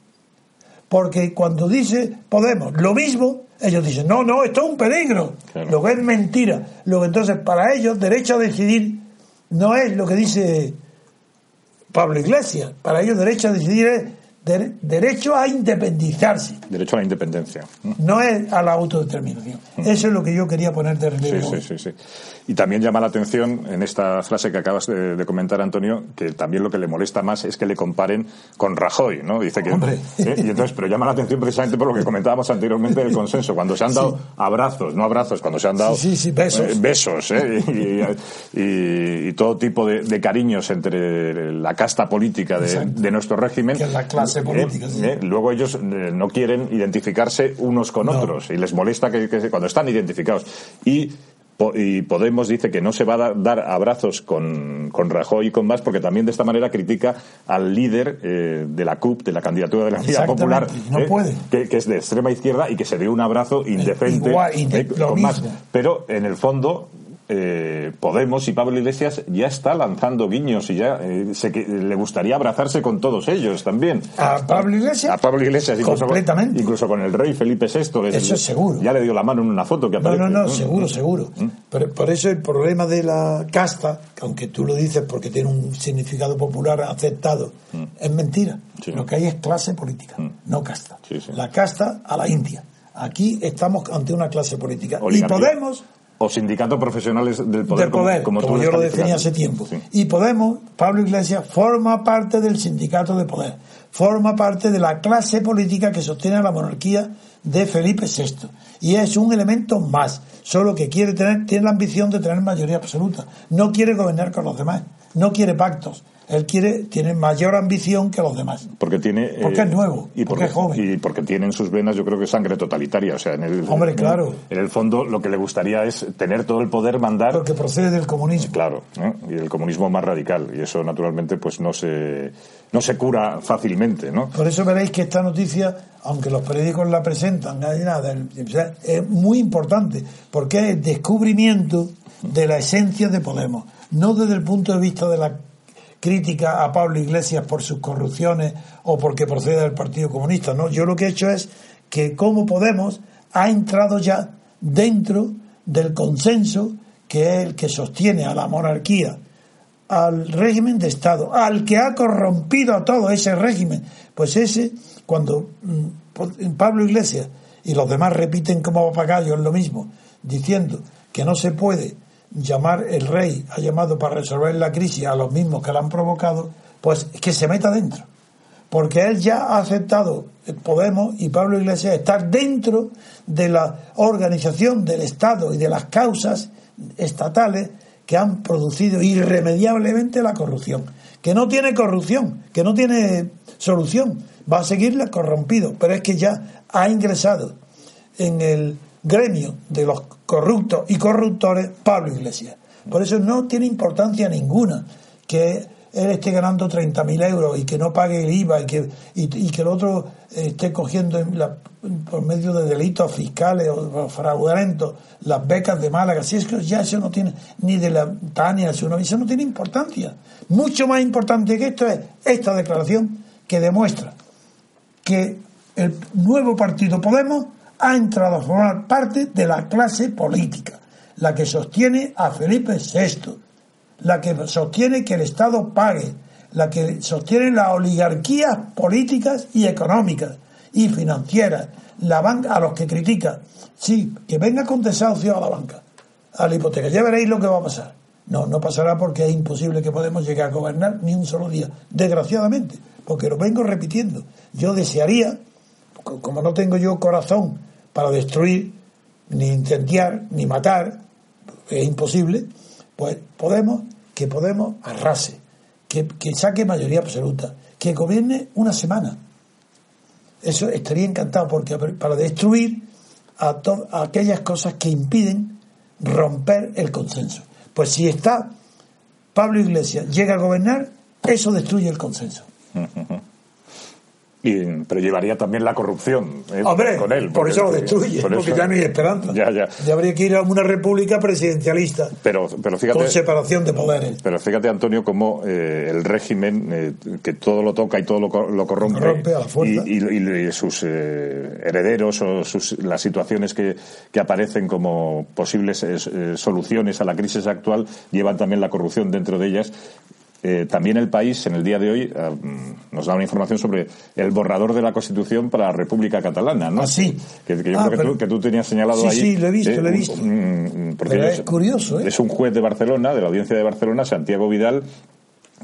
Porque cuando dice Podemos lo mismo, ellos dicen, no, no, esto es un peligro. Lo que es mentira. Lo que entonces, para ellos, derecho a decidir no es lo que dice Pablo Iglesias. Para ellos, derecho a decidir es derecho a independizarse. Derecho a la independencia. No es a la autodeterminación. Eso es lo que yo quería poner de relieve. Sí, sí, sí, Y también llama la atención en esta frase que acabas de, comentar, Antonio, que también lo que le molesta más es que le comparen con Rajoy, ¿no? Dice que. Hombre. ¿eh? Y entonces, pero llama la atención precisamente por lo que comentábamos anteriormente del consenso. Cuando se han dado abrazos, no abrazos, cuando se han dado besos, eh, besos ¿eh? y, todo tipo de, cariños entre la casta política de, nuestro régimen. Que es la clase política. Eh, luego ellos eh, no quieren identificarse unos con otros y les molesta que, cuando están identificados. Y y Podemos dice que no se va a dar abrazos con, con Rajoy y con más porque también de esta manera critica al líder eh, de la CUP, de la candidatura de la Unidad Popular, no puede. Que, es de extrema izquierda y que se dio un abrazo indecente con más. Pero en el fondo eh, Podemos y Pablo Iglesias ya está lanzando guiños y ya eh, le gustaría abrazarse con todos ellos también. ¿A Pablo Iglesias? A Pablo Iglesias, incluso, Completamente. incluso con el rey Felipe VI. Eso es seguro. Ya le dio la mano en una foto que aparece. No, no, no, seguro, seguro. ¿Mm? Pero por eso el problema de la casta, aunque tú lo dices porque tiene un significado popular aceptado, ¿Mm? es mentira. Lo que hay es clase política, ¿Mm? no casta. la casta a la India. Aquí estamos ante una clase política. Y Podemos o sindicatos profesionales del poder, como, yo lo definía hace tiempo. Y Podemos, Pablo Iglesias, forma parte del sindicato de poder, forma parte de la clase política que sostiene la monarquía de Felipe VI. Y es un elemento más, solo que quiere tener, tiene la ambición de tener mayoría absoluta. No quiere gobernar con los demás, no quiere pactos, él quiere, tiene mayor ambición que los demás. Porque tiene. Porque es eh, nuevo, y porque, es joven. Y porque tiene en sus venas, yo creo que sangre totalitaria. O sea, en el. Hombre, claro. En, el fondo, lo que le gustaría es tener todo el poder, mandar. Porque procede del comunismo. Claro, y del comunismo más radical. Y eso, naturalmente, pues no se, no se cura fácilmente, ¿no? Por eso veréis que esta noticia, aunque los periódicos la presentan, nada, es muy importante, porque es el descubrimiento de la esencia de Podemos. No desde el punto de vista de la crítica a Pablo Iglesias por sus corrupciones o porque procede del Partido Comunista. No, yo lo que he hecho es que como Podemos ha entrado ya dentro del consenso que es el que sostiene a la monarquía, al régimen de Estado, al que ha corrompido a todo ese régimen. Pues ese, cuando mm, Pablo Iglesias y los demás repiten como papagayos lo mismo, diciendo que no se puede llamar el rey ha llamado para resolver la crisis a los mismos que la han provocado, pues que se meta dentro. Porque él ya ha aceptado, Podemos y Pablo Iglesias, estar dentro de la organización del Estado y de las causas estatales que han producido irremediablemente la corrupción. Que no tiene corrupción, que no tiene solución, va a seguirle corrompido, pero es que ya ha ingresado en el gremio de los corruptos y corruptores Pablo Iglesias. Por eso no tiene importancia ninguna que él esté ganando 30.000 euros y que no pague el IVA y que, y, que el otro esté cogiendo por medio de delitos fiscales o fraudulentos las becas de Málaga. Si es que ya eso no tiene, ni de la Tania, eso no tiene importancia. Mucho más importante que esto es esta declaración que demuestra que el nuevo partido Podemos ha entrado a formar parte de la clase política, la que sostiene a Felipe VI, la que sostiene que el Estado pague, la que sostiene las oligarquías políticas y económicas y financieras, la banca a los que critica. Sí, que venga con desahucio a la banca, a la hipoteca. Ya veréis lo que va a pasar. No, no pasará porque es imposible que podamos llegar a gobernar ni un solo día, desgraciadamente, porque lo vengo repitiendo. Yo desearía, como no tengo yo corazón para destruir, ni incendiar, ni matar, es imposible, pues podemos, que Podemos arrase, que, saque mayoría absoluta, que gobierne una semana. Eso estaría encantado, porque para destruir a, a aquellas cosas que impiden romper el consenso. Pues si está Pablo Iglesias, llega a gobernar, eso destruye el consenso. Y, pero llevaría también la corrupción ¿eh? con él. Por eso lo destruye, porque ya no hay esperanza. Ya, ya. ya, habría que ir a una república presidencialista. Pero, pero fíjate, con separación de poderes. Pero fíjate, Antonio, cómo eh, el régimen, eh, que todo lo toca y todo lo, lo corrompe, y, sus herederos o sus, las situaciones que, que aparecen como posibles soluciones a la crisis actual, llevan también la corrupción dentro de ellas eh, también el país, en el día de hoy, eh, nos da una información sobre el borrador de la Constitución para la República Catalana, ¿no? Ah, sí. Que, yo ah, creo que, tú, tenías señalado ahí. Sí, lo he visto, lo he eh, visto. porque es, curioso, ¿eh? Es un juez de Barcelona, de la Audiencia de Barcelona, Santiago Vidal,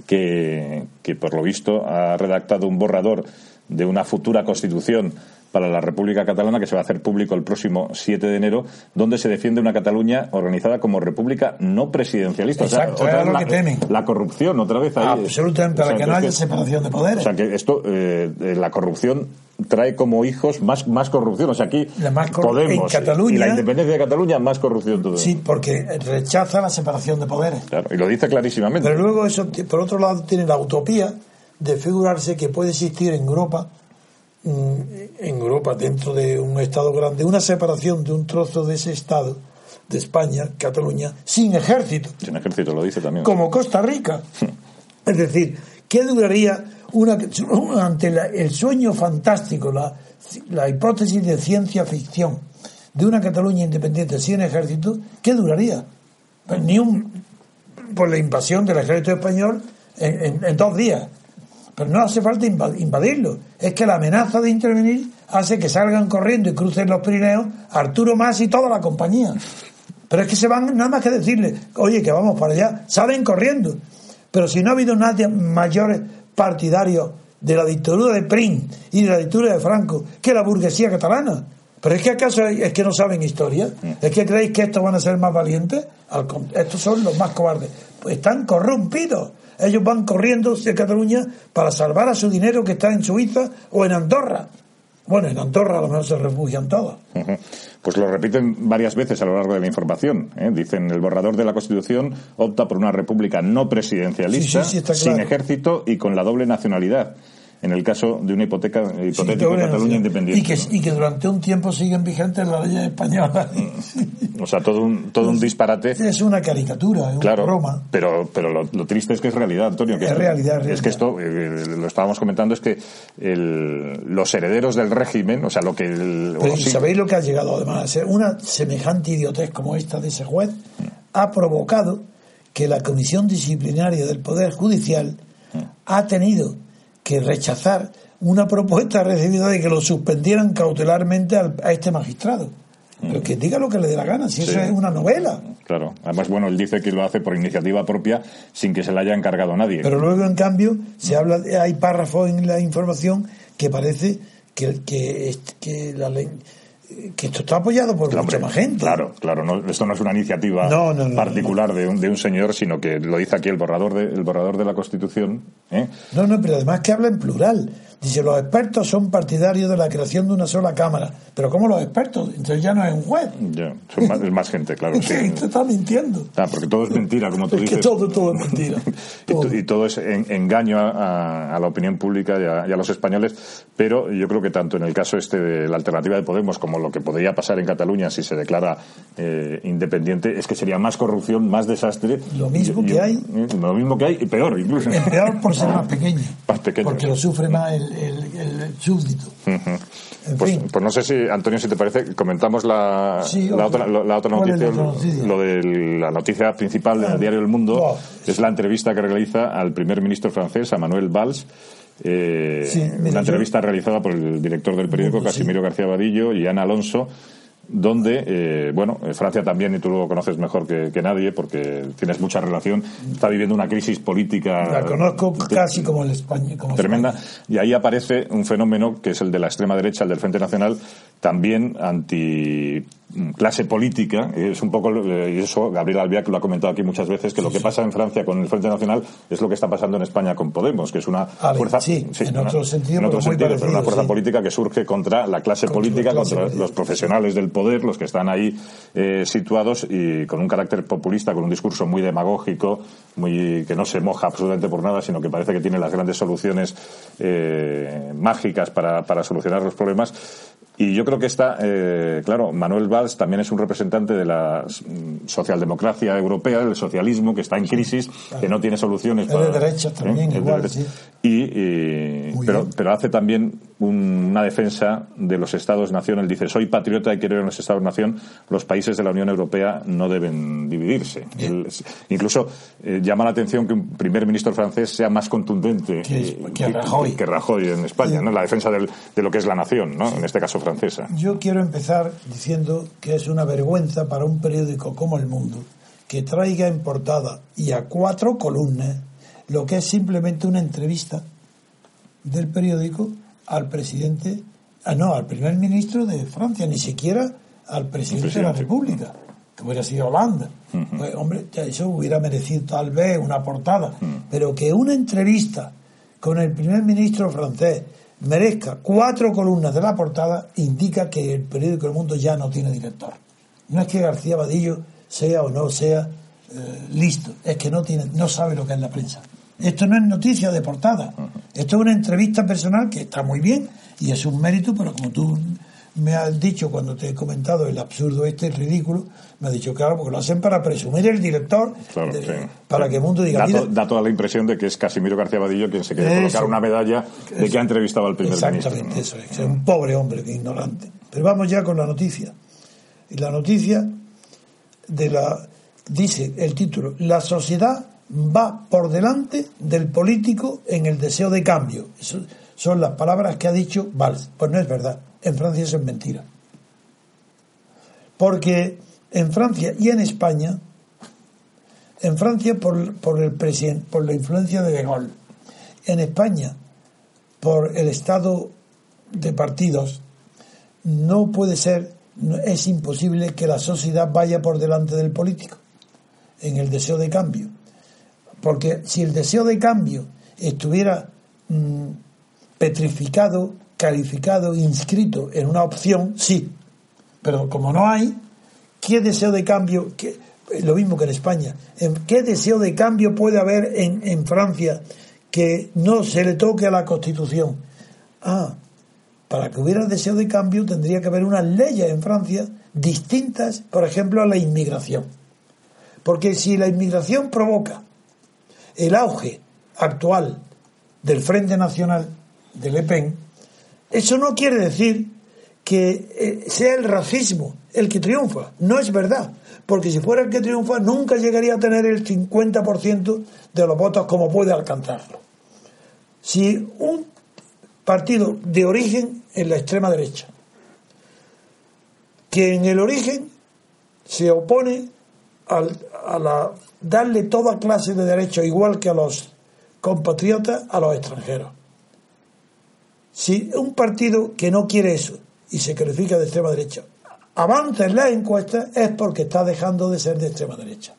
que, que por lo visto ha redactado un borrador de una futura Constitución para la República Catalana que se va a hacer público el próximo 7 de enero, donde se defiende una Cataluña organizada como república no presidencialista. Exacto, o sea, la, que temen. la corrupción, otra vez ahí. Absolutamente, para que, no haya separación de poderes. O sea, que esto, eh, la corrupción trae como hijos más, más corrupción. O sea, aquí Podemos y la independencia de Cataluña, más corrupción todo. Sí, porque rechaza la separación de poderes. Claro, y lo dice clarísimamente. Pero luego eso, por otro lado, tiene la utopía de figurarse que puede existir en Europa en Europa, dentro de un Estado grande, una separación de un trozo de ese Estado, de España, Cataluña, sin ejército. Sin ejército, lo dice también. Como Costa Rica. es decir, ¿qué duraría una, ante el sueño fantástico, la, la hipótesis de ciencia ficción de una Cataluña independiente sin ejército? ¿Qué duraría? Pues ni un. por la invasión del ejército español en dos días pero no hace falta invadirlo. Es que la amenaza de intervenir hace que salgan corriendo y crucen los Pirineos Arturo Más y toda la compañía. Pero es que se van nada más que decirle, oye, que vamos para allá. Salen corriendo. Pero si no ha habido nadie mayores partidarios de la dictadura de Prim y de la dictadura de Franco que la burguesía catalana. Pero es que acaso es que no saben historia. Es que creéis que estos van a ser más valientes. Estos son los más cobardes. Pues están corrompidos ellos van corriendo de Cataluña para salvar a su dinero que está en Suiza o en Andorra. Bueno, en Andorra a lo mejor se refugian todos. Pues lo repiten varias veces a lo largo de la información. ¿eh? Dicen, el borrador de la Constitución opta por una república no presidencialista, sin ejército y con la doble nacionalidad en el caso de una hipoteca hipotética Cataluña independiente. Y que, y que, durante un tiempo siguen vigentes las leyes españolas. o sea, todo un, todo un disparate. Es una caricatura, es claro, una broma. Pero, pero lo, triste es que es realidad, Antonio. Que es, realidad, es que esto, eh, lo estábamos comentando, es que el, los herederos del régimen, o sea, lo que... pero, ¿Sabéis lo que ha llegado además a ser? Una semejante idiotez como esta de ese juez ha provocado que la Comisión Disciplinaria del Poder Judicial ha tenido que rechazar una propuesta recibida de que lo suspendieran cautelarmente a este magistrado. Pero que diga lo que le dé la gana, si eso es una novela. Claro. Además, bueno, él dice que lo hace por iniciativa propia sin que se le haya encargado nadie. Pero luego, en cambio, se habla, hay párrafos en la información que parece que, que, que la ley que esto está apoyado por mucha más gente. Claro, claro, no, esto no es una iniciativa particular de un, de un señor, sino que lo dice aquí el borrador de, el borrador de la Constitución. ¿eh? No, no, pero además que habla en plural. Dice, los expertos son partidarios de la creación de una sola Cámara. Pero ¿cómo los expertos? Entonces ya no es un juez. Ya, son más, es más gente, claro. sí. está mintiendo. Ah, porque todo es mentira, como tú es dices. Que todo, todo es mentira. Y, todo es engaño a, la opinión pública y a, y a, los españoles. Pero yo creo que tanto en el caso este de la alternativa de Podemos como lo que podría pasar en Cataluña si se declara eh, independiente es que sería más corrupción, más desastre. Lo mismo que hay. Eh, lo mismo que hay y peor incluso. peor por ser más pequeño. Más pequeño. Porque lo sufre más el el, súbdito. pues, pues, no sé si, Antonio, si te parece, comentamos la, la, otra, la, otra noticia, lo de la noticia principal del diario El Mundo, es la entrevista que realiza al primer ministro francés, a Manuel Valls. Eh, una entrevista realizada por el director del periódico, Casimiro García Vadillo, y Ana Alonso, donde, eh, bueno, eh, Francia también, y tú lo conoces mejor que, nadie porque tienes mucha relación, está viviendo una crisis política. La conozco casi como el España. tremenda. Y ahí aparece un fenómeno que es el de la extrema derecha, el del Frente Nacional, también anti clase política, es un poco, eh, y eso Gabriel Albiac lo ha comentado aquí muchas veces, que lo que pasa en Francia con el Frente Nacional es lo que está pasando en España con Podemos, que es una fuerza, sí, en otro sentido, pero una fuerza política que surge contra la clase política, contra los profesionales del poder, los que están ahí eh, situados y con un carácter populista, con un discurso muy demagógico, muy que no se moja absolutamente por nada, sino que parece que tiene las grandes soluciones eh, mágicas para, para solucionar los problemas. Y yo creo que está, eh, claro, Manuel Valls también es un representante de la socialdemocracia europea, del socialismo, que está en crisis, que no tiene soluciones. para, de derecha también, igual, sí. Y, pero, pero hace también una defensa de los Estados-nación. Él dice, soy patriota y quiero ir a los Estados-nación. Los países de la Unión Europea no deben dividirse. incluso eh, llama la atención que un primer ministro francés sea más contundente que, Rajoy. en España, ¿no? la defensa del, de lo que es la nación, ¿no? en este caso francesa. Yo quiero empezar diciendo que es una vergüenza para un periódico como El Mundo que traiga en portada y a cuatro columnas lo que es simplemente una entrevista del periódico al presidente, ah, no, al primer ministro de Francia, ni siquiera al presidente, de la República, que hubiera sido Holanda. Pues, hombre, eso hubiera merecido tal vez una portada, pero que una entrevista con el primer ministro francés merezca cuatro columnas de la portada, indica que el periódico El Mundo ya no tiene director. No es que García Vadillo sea o no sea eh, listo, es que no, tiene, no sabe lo que es la prensa. Esto no es noticia de portada. Esto es una entrevista personal que está muy bien y es un mérito, pero como tú me has dicho cuando te he comentado el absurdo este, el ridículo, me has dicho, claro, porque lo hacen para presumir el director, para que el mundo diga... Da, toda la impresión de que es Casimiro García Vadillo quien se quiere colocar una medalla de que ha entrevistado al primer ministro. Exactamente, eso es. Un pobre hombre, que ignorante. Pero vamos ya con la noticia. Y la noticia de la... Dice el título, la sociedad va por delante del político en el deseo de cambio. son las palabras que ha dicho Valls. Pues no es verdad. En Francia eso es mentira. Porque en Francia y en España, en Francia por, por el presidente, por la influencia de De Gaulle, en España por el estado de partidos, no puede ser, es imposible que la sociedad vaya por delante del político en el deseo de cambio. Porque si el deseo de cambio estuviera mm, petrificado, calificado, inscrito en una opción, sí. Pero como no hay, ¿qué deseo de cambio? Qué, lo mismo que en España. ¿Qué deseo de cambio puede haber en, en Francia que no se le toque a la Constitución? Ah, para que hubiera deseo de cambio tendría que haber unas leyes en Francia distintas, por ejemplo, a la inmigración. Porque si la inmigración provoca el auge actual del Frente Nacional de Le Pen, eso no quiere decir que eh, sea el racismo el que triunfa. No es verdad. Porque si fuera el que triunfa, nunca llegaría a tener el 50% de los votos como puede alcanzarlo. Si un partido de origen en la extrema derecha, que en el origen se opone a la darle toda clase de derechos, igual que a los compatriotas, a los extranjeros. Si un partido que no quiere eso y se califica de extrema derecha avanza en las encuestas es porque está dejando de ser de extrema derecha.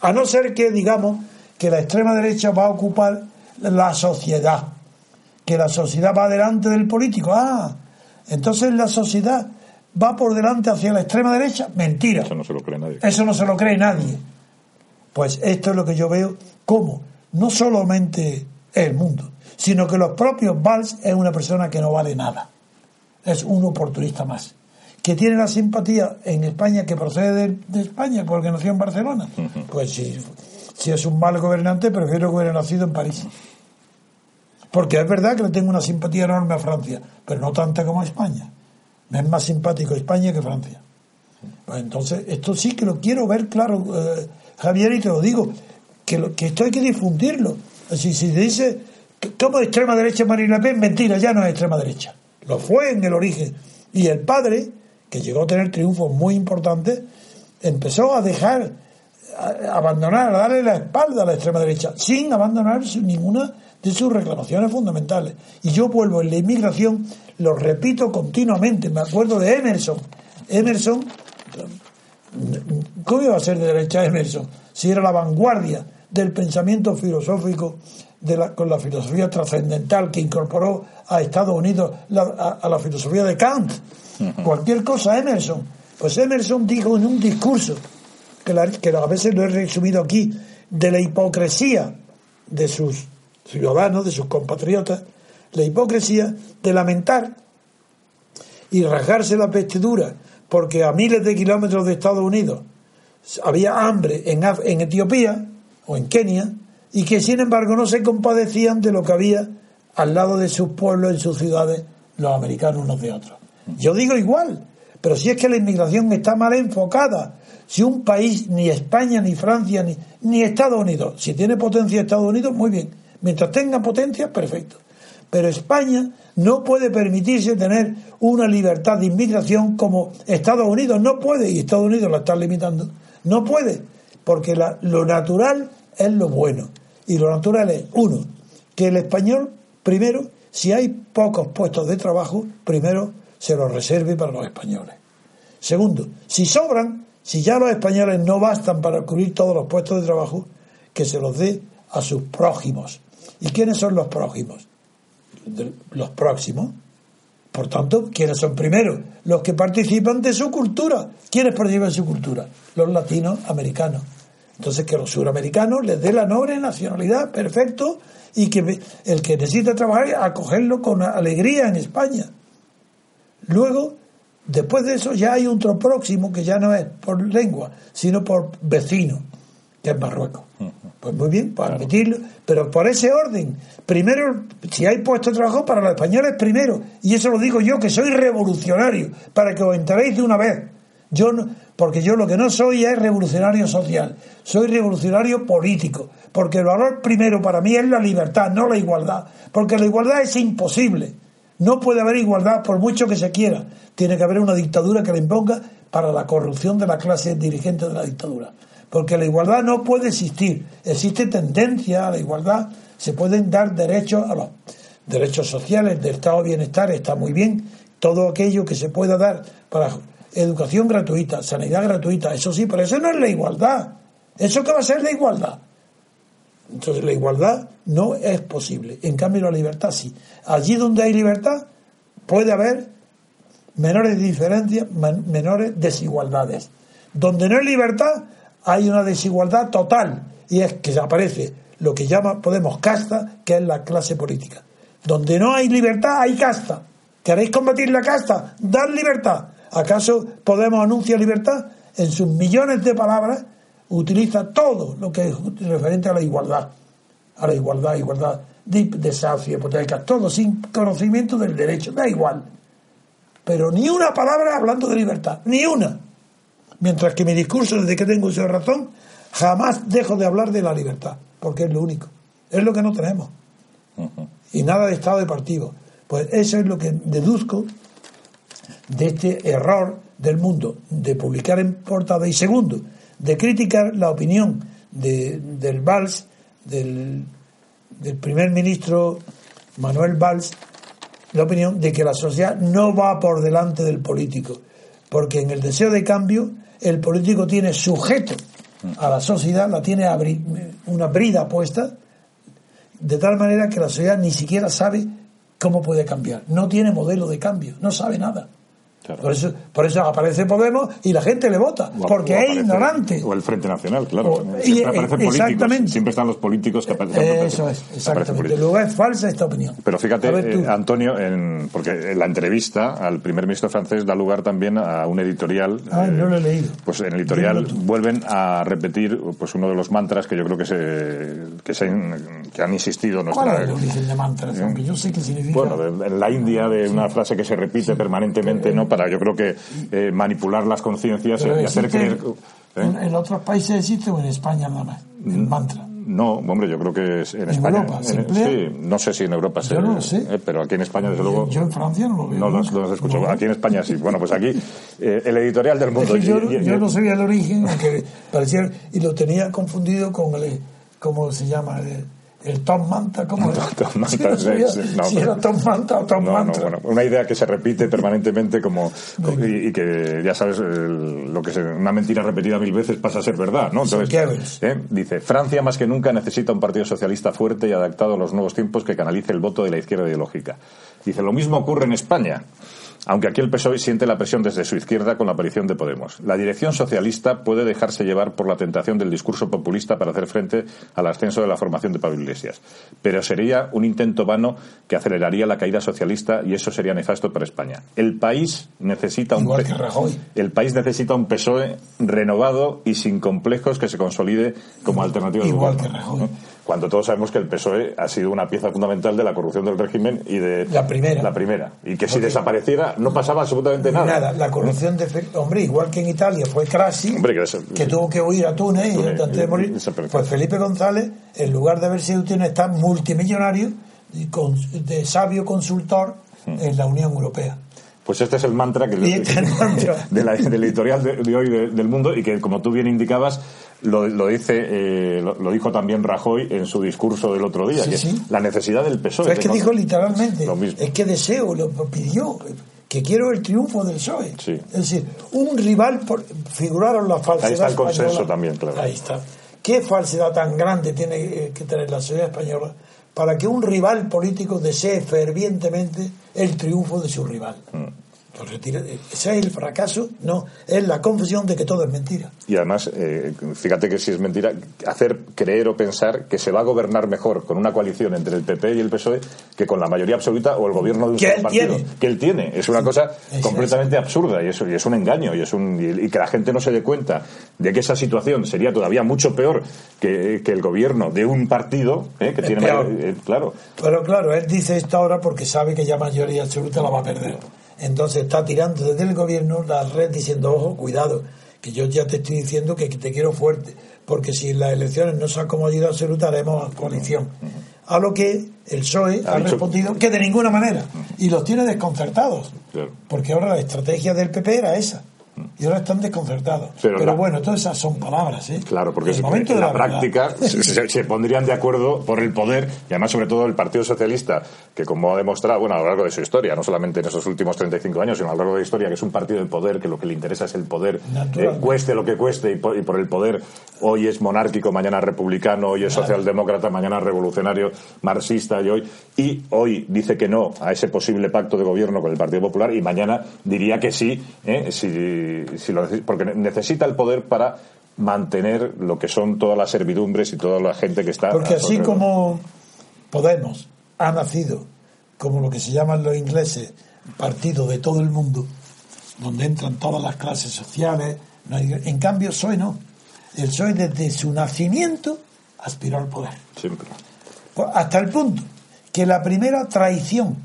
A no ser que digamos que la extrema derecha va a ocupar la sociedad, que la sociedad va delante del político. Ah, entonces la sociedad va por delante hacia la extrema derecha. Mentira. Eso no se lo cree nadie. Eso no se lo cree nadie. Pues esto es lo que yo veo como no solamente el mundo, sino que los propios Valls es una persona que no vale nada. Es un oportunista más. Que tiene la simpatía en España que procede de, España porque nació en Barcelona. Pues si, si es un mal gobernante, prefiero que hubiera nacido en París. Porque es verdad que le tengo una simpatía enorme a Francia, pero no tanta como a España. Me es más simpático España que Francia. Pues entonces, esto sí que lo quiero ver claro. Eh, Javier, y te lo digo, que, que esto hay que difundirlo. Si, si dice, ¿cómo extrema derecha Marina Le Pen? Mentira, ya no es extrema derecha. Lo fue en el origen. Y el padre, que llegó a tener triunfos muy importantes, empezó a dejar abandonar, a darle la espalda a la extrema derecha, sin abandonar ninguna de sus reclamaciones fundamentales. Y yo vuelvo en la inmigración, lo repito continuamente, me acuerdo de Emerson. Emerson, ¿cómo iba a ser de derecha Emerson? Si era la vanguardia del pensamiento filosófico de la, con la filosofía trascendental que incorporó a Estados Unidos a, la filosofía de Kant. Cualquier cosa, Emerson. Pues Emerson dijo en un discurso, que, que a veces lo he resumido aquí, de la hipocresía de sus ciudadanos, de sus compatriotas, la hipocresía de lamentar y rasgarse la vestidura porque a miles de kilómetros de Estados Unidos había hambre en, en Etiopía o en Kenia y que sin embargo no se compadecían de lo que había al lado de sus pueblos, en sus ciudades, los americanos unos de otros. Yo digo igual, pero si es que la inmigración está mal enfocada, si un país, ni España, ni Francia, ni, Estados Unidos, si tiene potencia Estados Unidos, muy bien, Mientras tenga potencia, perfecto. Pero España no puede permitirse tener una libertad de inmigración como Estados Unidos. No puede, y Estados Unidos la está limitando. No puede, porque lo natural es lo bueno. Y lo natural es, uno, que el español, primero, si hay pocos puestos de trabajo, primero se los reserve para los españoles. Segundo, si sobran, si ya los españoles no bastan para cubrir todos los puestos de trabajo, que se los dé a sus prójimos, ¿Y quiénes son los próximos? Los próximos. Por tanto, ¿quiénes son primero? Los que participan de su cultura. ¿Quiénes participan de su cultura? Los latinoamericanos. Entonces, que los suramericanos les dé la noble nacionalidad, perfecto, y que el que necesita trabajar, acogerlo con alegría en España. Luego, después de eso, ya hay otro próximo que ya no es por lengua, sino por vecino, que es Marruecos. Pues muy bien, para admitirlo, pero por ese orden. Primero, si hay puesto de trabajo para los españoles, primero. Y eso lo digo yo, que soy revolucionario, para que os enteréis de una vez. Yo no, porque yo lo que no soy es revolucionario social, soy revolucionario político, porque el valor primero para mí es la libertad, no la igualdad, porque la igualdad es imposible. No puede haber igualdad por mucho que se quiera. Tiene que haber una dictadura que la imponga para la corrupción de la clase dirigente de la dictadura porque la igualdad no puede existir. Existe tendencia a la igualdad, se pueden dar derechos a los derechos sociales del estado de bienestar, está muy bien, todo aquello que se pueda dar para educación gratuita, sanidad gratuita, eso sí, pero eso no es la igualdad. ¿Eso qué va a ser la igualdad? Entonces la igualdad no es posible. En cambio la libertad sí. Allí donde hay libertad puede haber menores diferencias, menores desigualdades. Donde no hay libertad hay una desigualdad total y es que aparece lo que llama Podemos casta, que es la clase política. Donde no hay libertad, hay casta. ¿Queréis combatir la casta? Dar libertad. ¿Acaso Podemos anuncia libertad? En sus millones de palabras utiliza todo lo que es referente a la igualdad. A la igualdad, igualdad, desafío, hipotecas, todo sin conocimiento del derecho. Da igual. Pero ni una palabra hablando de libertad. Ni una. Mientras que mi discurso, desde que tengo esa razón, jamás dejo de hablar de la libertad, porque es lo único. Es lo que no tenemos. Y nada de Estado de partido. Pues eso es lo que deduzco de este error del mundo de publicar en portada y segundo, de criticar la opinión de, del Valls, del, del primer ministro Manuel Valls, la opinión de que la sociedad no va por delante del político, porque en el deseo de cambio el político tiene sujeto a la sociedad, la tiene una brida puesta, de tal manera que la sociedad ni siquiera sabe cómo puede cambiar. No tiene modelo de cambio, no sabe nada. Por, eso, por eso aparece Podemos y la gente le vota, porque es ignorante. O el Frente Nacional, claro. siempre aparecen políticos, siempre están los políticos que aparecen. Eso es, exactamente. Luego es falsa esta opinión. Pero fíjate, eh, Antonio, en, porque en la entrevista al primer ministro francés da lugar también a un editorial. Ah, no lo he leído. Pues en el editorial vuelven a repetir pues uno de los mantras que yo creo que se que, se, que han insistido. Nuestra, ¿Cuál es el origen de mantras? ¿Eh? Aunque yo sé qué significa. Bueno, en la India de una frase que se repite permanentemente, ¿no? Para yo creo que eh, manipular las conciencias y hacer creer. ¿eh? En, otros países existe o en España nada más, el mantra. No, hombre, yo creo que es en, ¿En España. Europa se en- sí, no sé si en Europa se. Yo no lo sé. eh, pero aquí en España, desde luego. Yo en Francia no lo veo. No lo, nunca. no lo escucho. No. Aquí en España sí. Bueno, pues aquí, eh, el editorial del Es mundo. que yo, y- y- yo no sabía el origen, aunque parecía, y lo tenía confundido con el, ¿cómo se llama? El, el Tom Manta, ¿cómo era? Tom Manta, no sabía no, si pero- era Tom Manta o Tom No, Manta. bueno, una idea que se repite permanentemente como y, y que ya sabes el- lo que se, una mentira repetida mil veces pasa a ser verdad, ¿no? Goebbels. ¿eh? dice Francia más que nunca necesita un partido socialista fuerte y adaptado a los nuevos tiempos que canalice el voto de la izquierda ideológica. Dice lo mismo ocurre en España. Aunque aquí el PSOE siente la presión desde su izquierda con la aparición de Podemos. La dirección socialista puede dejarse llevar por la tentación del discurso populista para hacer frente al ascenso de la formación de Pablo Iglesias. Pero sería un intento vano que aceleraría la caída socialista y eso sería nefasto para España. El país necesita un Igual P- que Rajoy. el país necesita un PSOE renovado y sin complejos que se consolide como alternativa al Igual gobierno, que Rajoy. ¿no? Cuando todos sabemos que el PSOE ha sido una pieza fundamental de la corrupción del régimen y de La primera. la primera y que si desapareciera no pasaba absolutamente nada. Nada, la corrupción de hombre, igual que en Italia fue Crashi, Hombre, que eso- que tuvo que huir a Túnez, y antes de morir, y pues Felipe González, en lugar de haber sido Túnez, está multimillonario y con- de sabio consultor en la Unión Europea. Pues este es el mantra que mantra. de la, del editorial de, de hoy de- del mundo y que como tú bien indicabas lo, lo dice eh, lo, lo dijo también Rajoy en su discurso del otro día Sí, que es sí. la necesidad del PSOE. Pero es que dijo literalmente, Lo mismo. es que deseo, lo pidió, que quiero el triunfo del PSOE. Sí. Es decir, un rival, por, figuraron la falsedad Ahí está el española. consenso también, claro. Ahí está. ¿Qué falsedad tan grande tiene eh, que tener la sociedad española para que un rival político desee fervientemente el triunfo de su rival? Mm. Ese es el fracaso, no, es la confesión de que todo es mentira. Y además, eh, fíjate que si es mentira, hacer creer o pensar que se va a gobernar mejor con una coalición entre el PP y el PSOE que con la mayoría absoluta o el gobierno de un solo partido. tiene. Que él tiene. Es una cosa completamente absurda y es, y es un engaño y, es un, y, y que la gente no se dé cuenta de que esa situación sería todavía mucho peor que, que el gobierno de un partido eh, que Es tiene. peor. eh, claro. Pero claro, él dice esto ahora porque sabe que ya mayoría absoluta la va a perder. Entonces está tirando desde el gobierno la red diciendo, ojo, cuidado, que yo ya te estoy diciendo que te quiero fuerte, porque si en las elecciones no saco mayoría absoluta haremos coalición. A lo que el PSOE Ha respondido que de ninguna manera. Y los tiene desconcertados. Porque ahora la estrategia del PP era esa. Y ahora están desconcertados. Pero Pero, la- bueno, todas esas son palabras, ¿eh? Claro, porque En el momento en de la, la verdad. práctica se, se- se pondrían de acuerdo por el poder y además sobre todo el Partido Socialista, que como ha demostrado, bueno, a lo largo de su historia, no solamente en esos últimos 35 años, sino a lo largo de la historia, que es un partido de poder, que lo que le interesa es el poder, eh, cueste lo que cueste y por, y por el poder, hoy es monárquico, mañana republicano, hoy es socialdemócrata, mañana revolucionario, marxista y hoy, y hoy dice que no a ese posible pacto de gobierno con el Partido Popular y mañana diría que sí, eh, si, si lo neces- porque necesita el poder para mantener lo que son todas las servidumbres y toda la gente que está Porque así como Podemos ha nacido como lo que se llaman los ingleses partido de todo el mundo, donde entran todas las clases sociales, no hay- en cambio PSOE no. El PSOE desde su nacimiento aspiró al poder. siempre Pues, Hasta el punto que la primera traición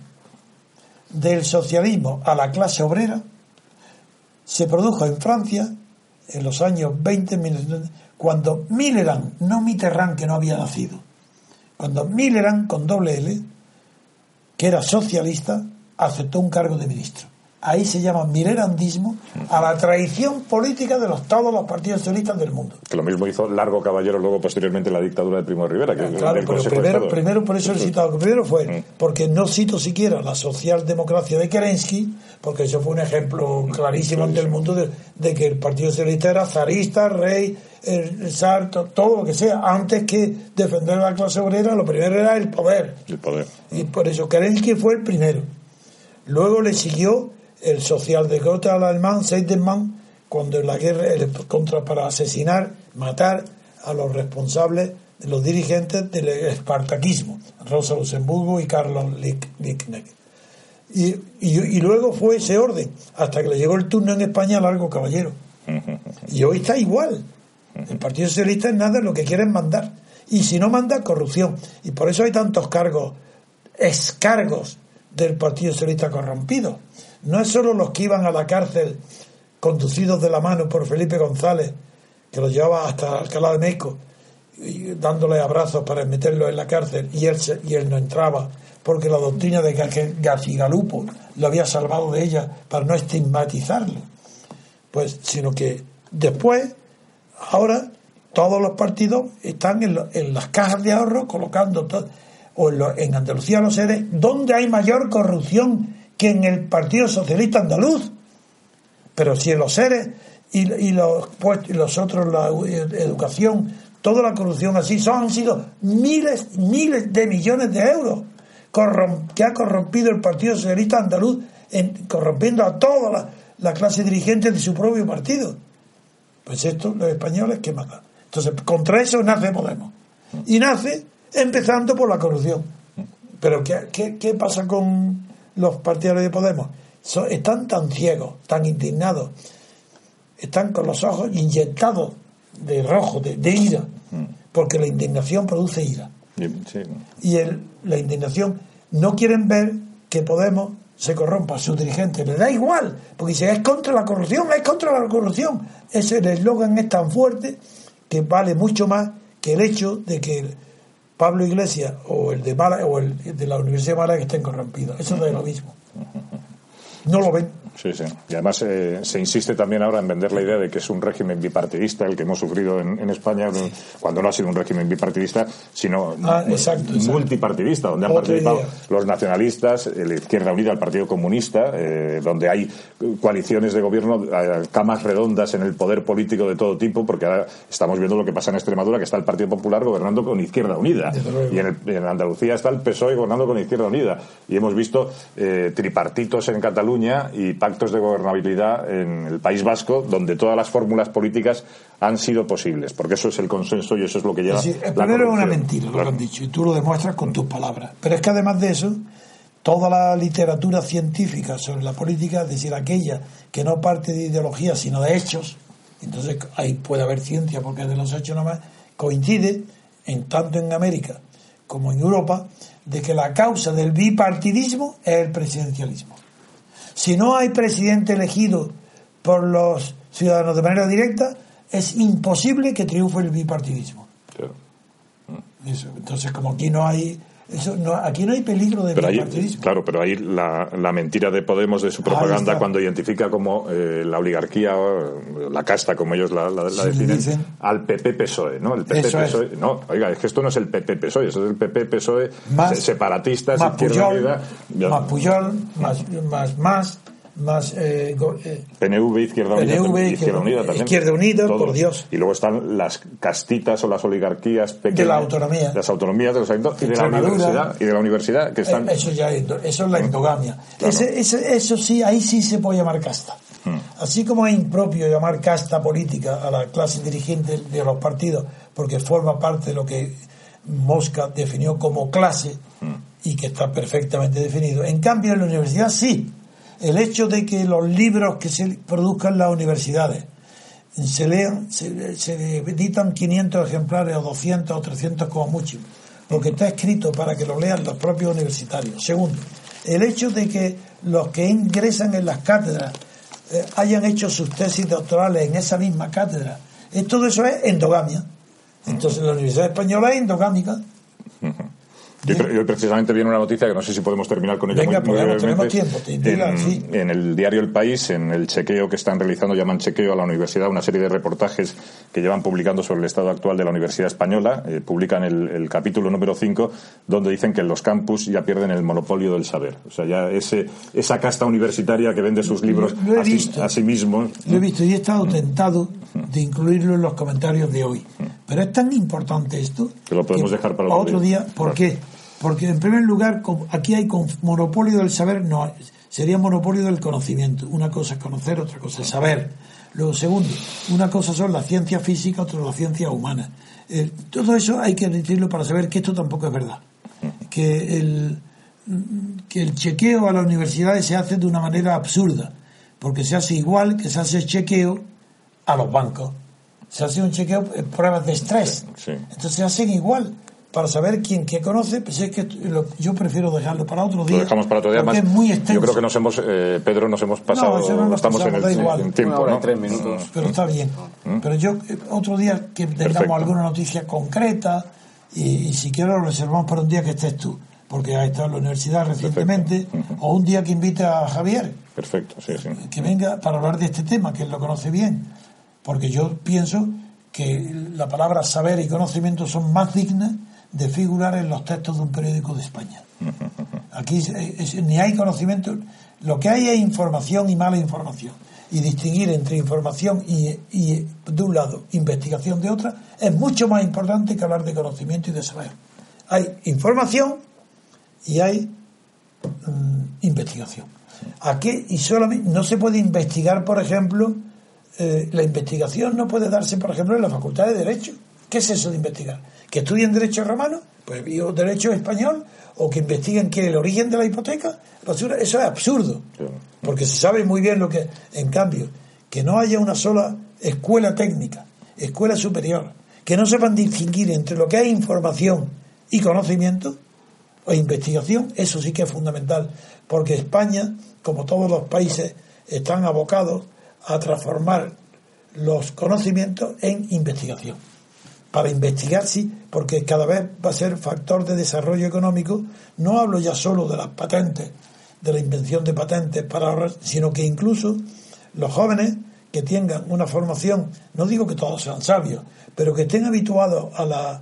del socialismo a la clase obrera se produjo en Francia en los años 20, 1900, cuando Millerand, no Mitterrand que no había nacido, cuando Millerand con doble L, que era socialista, aceptó un cargo de ministro. Ahí se llama Millerandismo a la traición política de los, todos los partidos socialistas del mundo. que lo mismo hizo Largo Caballero luego posteriormente la dictadura de Primo de Rivera que Claro, pero primero, primero por eso he citado. Primero fue Mm. porque no cito siquiera la socialdemocracia de Kerensky, porque eso fue un ejemplo clarísimo ante el mundo de, de que el Partido Socialista era zarista, rey, el zar, to- todo lo que sea. Antes que defender a la clase obrera, lo primero era el poder. el poder Y por eso Kerensky fue el primero. Luego le siguió el socialdemócrata alemán Seidenmann cuando en la guerra el- contra para asesinar, matar a los responsables, los dirigentes del espartaquismo, Rosa Luxemburgo y Carlos Liebknecht. Y, y, luego fue ese orden, hasta que le llegó el turno en España a Largo Caballero. Y hoy está igual. El Partido Socialista es nada, lo que quiere es mandar. Y si no manda, corrupción. Y por eso hay tantos cargos, escargos del Partido Socialista corrompido. No es solo los que iban a la cárcel conducidos de la mano por Felipe González, que los llevaba hasta Alcalá de Meco, dándole abrazos para meterlo en la cárcel y él, no entraba porque la doctrina de Gacigalupo lo había salvado de ella para no estigmatizarlo. Pues, sino que después, ahora, todos los partidos están en, las cajas de ahorro colocando, todo, o en, Andalucía los sedes, donde hay mayor corrupción que en el Partido Socialista Andaluz. Pero si en los seres y, los, pues, los otros, la educación, toda la corrupción así, son, han sido miles, miles de millones de euros que ha corrompido el Partido Socialista Andaluz, en, corrompiendo a toda la, clase dirigente de su propio partido. Pues esto, los españoles, ¿qué más Entonces, contra eso nace Podemos. Y nace empezando por la corrupción. Pero ¿qué, qué, pasa con los partidarios de Podemos? están tan ciegos, tan indignados, están con los ojos inyectados de rojo, de, ira, porque la indignación produce ira. Y el, la indignación no quieren ver que Podemos se corrompa, su dirigente, le da igual, porque dice es contra la corrupción, es contra la corrupción. Ese eslogan es tan fuerte que vale mucho más que el hecho de que Pablo Iglesias o el de o el de la Universidad de Málaga estén corrompidos. Eso no es lo mismo. No lo ven. Sí, sí. Y además eh, se insiste también ahora en vender la idea de que es un régimen bipartidista el que hemos sufrido en, España, cuando no ha sido un régimen bipartidista, sino ah, multipartidista, donde han participado los nacionalistas, la Izquierda Unida, el Partido Comunista, eh, donde hay coaliciones de gobierno, eh, camas redondas en el poder político de todo tipo, porque ahora estamos viendo lo que pasa en Extremadura, que está el Partido Popular gobernando con Izquierda Unida. Y en, en, Andalucía está el PSOE gobernando con Izquierda Unida. Y hemos visto tripartitos en Cataluña y actos de gobernabilidad en el País Vasco, donde todas las fórmulas políticas han sido posibles, porque eso es el consenso y eso es lo que lleva. Sí, el primero es una mentira, lo que han dicho, y tú lo demuestras con tus palabras. Pero es que además de eso, toda la literatura científica sobre la política, es decir, aquella que no parte de ideología, sino de hechos, entonces ahí puede haber ciencia porque es de los hechos nomás, coincide, en tanto en América como en Europa, de que la causa del bipartidismo es el presidencialismo. Si no hay presidente elegido por los ciudadanos de manera directa, es imposible que triunfe el bipartidismo. Entonces, como aquí no hay eso no, aquí no hay peligro de pero Claro, pero ahí la, la, mentira de Podemos de su propaganda cuando identifica como eh, la oligarquía, la casta, como ellos la, definen, al PP-PSOE, ¿no? El PP -PSOE, no, oiga, es que esto no es el PP-PSOE, eso es el PP-PSOE separatistas, más Puyol, más Puyol, más, más, más más eh, eh PNV, Izquierda Unida, Izquierda, Unida también. Izquierda Unida, por Dios. Y luego están las castitas o las oligarquías pequeñas. De la autonomía. Las autonomías de los ayuntamientos y de la universidad. Y de la universidad que están... Eh, eso ya eso es la endogamia. Ese, eso sí, ahí sí se puede llamar casta. Hmm. Así como es impropio llamar casta política a la clase dirigente de los partidos, porque forma parte de lo que Mosca definió como clase hmm. y que está perfectamente definido. En cambio, en la universidad sí el hecho de que los libros que se produzcan en las universidades se lean, se, editan 500 ejemplares o 200 o 300 como mucho, porque está escrito para que lo lean los propios universitarios. Segundo, el hecho de que los que ingresan en las cátedras eh, hayan hecho sus tesis doctorales en esa misma cátedra, eh, todo eso es endogamia. Entonces la Universidad Española es endogámica. Yo, precisamente viene una noticia que no sé si podemos terminar con ella Venga, muy, tenemos tiempo. en, el diario El País, en el chequeo que están realizando, llaman chequeo a la universidad, una serie de reportajes que llevan publicando sobre el estado actual de la Universidad Española. Eh, publican el, capítulo número 5, donde dicen que en los campus ya pierden el monopolio del saber. O sea, ya ese, esa casta universitaria que vende sus libros a, sí, mismo. Lo he visto y he estado tentado de incluirlo en los comentarios de hoy. Pero es tan importante esto. Que lo podemos dejar para otro día. ¿Por qué? Porque en primer lugar, aquí hay monopolio del saber, no, sería monopolio del conocimiento. Una cosa es conocer, otra cosa es saber. Luego, segundo, una cosa son la ciencia física, otra la ciencia humana. todo eso hay que decirlo para saber que esto tampoco es verdad. Que el, que el chequeo a las universidades se hace de una manera absurda, porque se hace igual que se hace chequeo a los bancos. Se hace un chequeo en pruebas de estrés. Entonces se hacen igual para saber quién qué conoce, pues es que lo- yo prefiero dejarlo para otro día. Lo dejamos para otro día más. es muy extenso. Yo creo que nos hemos, eh, Pedro, nos hemos pasado, eso no nos estamos en el, pasamos, da igual. en tiempo, tres minutos. Pero está bien. Pero yo, eh, otro día que tengamos Perfecto. alguna noticia concreta, y, y si quiero lo reservamos para un día que estés tú, porque has estado en la universidad recientemente, o un día que invite a Javier, Perfecto, sí, sí. que venga para hablar de este tema, que él lo conoce bien. Porque yo pienso que la palabra saber y conocimiento son más dignas de figurar en los textos de un periódico de España. Aquí ni hay conocimiento, lo que hay es información y mala información. Y distinguir entre información y, y, de un lado, investigación de otra, es mucho más importante que hablar de conocimiento y de saber. Hay información y hay mm, investigación. Aquí y solamente no se puede investigar, por ejemplo, eh, la investigación no puede darse, por ejemplo, en la Facultad de Derecho. ¿Qué es eso de investigar? ¿Que estudien Derecho romano? Pues yo Derecho español o que investiguen que el origen de la hipoteca. Basura, Eso es absurdo, porque se sabe muy bien lo que, en cambio, que no haya una sola escuela técnica, escuela superior, que no sepan distinguir entre lo que es información y conocimiento, o investigación, eso sí que es fundamental, porque España, como todos los países, están abocados a transformar los conocimientos en investigación. Para investigar, sí, porque cada vez va a ser factor de desarrollo económico. No hablo ya solo de las patentes, de la invención de patentes para ahorrar, sino que incluso los jóvenes que tengan una formación, no digo que todos sean sabios, pero que estén habituados a la,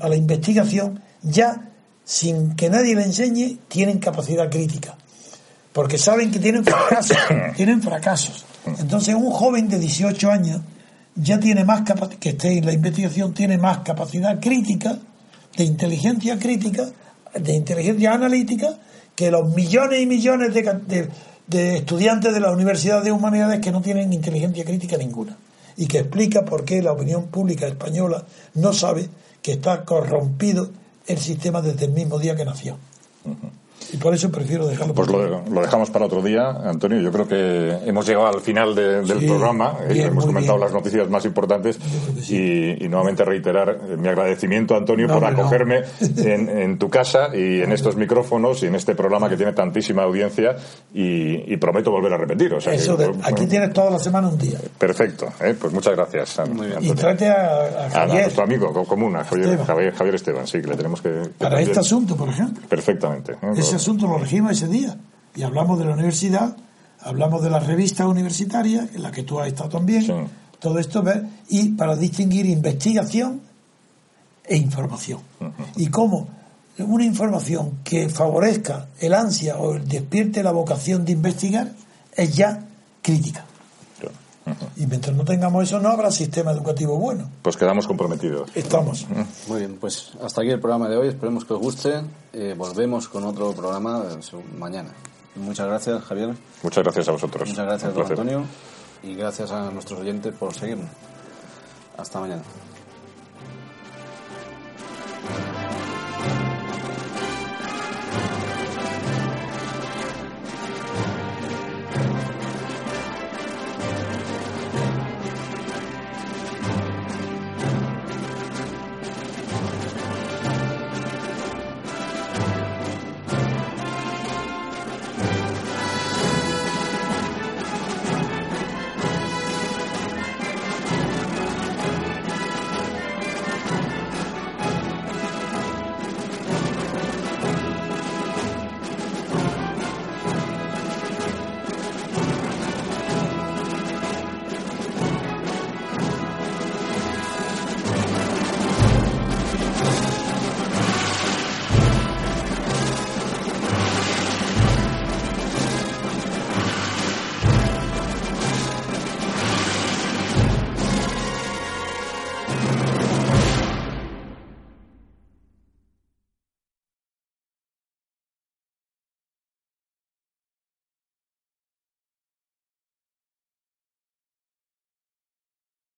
a la investigación, ya sin que nadie le enseñe, tienen capacidad crítica. Porque saben que tienen fracasos, tienen fracasos. Entonces un joven de 18 años ya tiene más capacidad, que esté en la investigación, tiene más capacidad crítica, de inteligencia crítica, de inteligencia analítica, que los millones y millones de, estudiantes de la Universidad de Humanidades que no tienen inteligencia crítica ninguna. Y que explica por qué la opinión pública española no sabe que está corrompido el sistema desde el mismo día que nació. Y por eso prefiero dejarlo. Pues lo, lo dejamos para otro día, Antonio. Yo creo que hemos llegado al final de- del Sí, programa. Eh, bien, hemos comentado bien. las noticias más importantes que sí. y, y nuevamente reiterar eh, mi agradecimiento, Antonio, No, por hombre, no. acogerme en, en tu casa y en estos micrófonos y en este programa que tiene tantísima audiencia y, y prometo volver a repetir. O sea que, Eso de- bueno, aquí tienes toda la semana un día. Perfecto. eh, Pues muchas gracias, Muy bien. Y trate a, a A, a Javier nuestro amigo co- común, a Javier Esteban. Javier, Javier Esteban, sí, que le tenemos que... que para también- este asunto, por ejemplo. Perfectamente. ¿eh? Asunto lo regimos ese día. Y hablamos de la universidad, hablamos de las revistas universitarias, en la que tú has estado también. Sí. Todo esto, ¿ves? Y para distinguir investigación e información. Y cómo una información que favorezca el ansia o despierte la vocación de investigar es ya crítica. Y mientras no tengamos eso, no habrá sistema educativo bueno. Pues quedamos comprometidos. Estamos. Muy bien, pues hasta aquí el programa de hoy. Esperemos que os guste. Eh, volvemos con otro programa eh, mañana. Muchas gracias, Javier. Muchas gracias a vosotros. Muchas gracias, don Antonio. Y gracias a nuestros oyentes por seguirnos. Hasta mañana.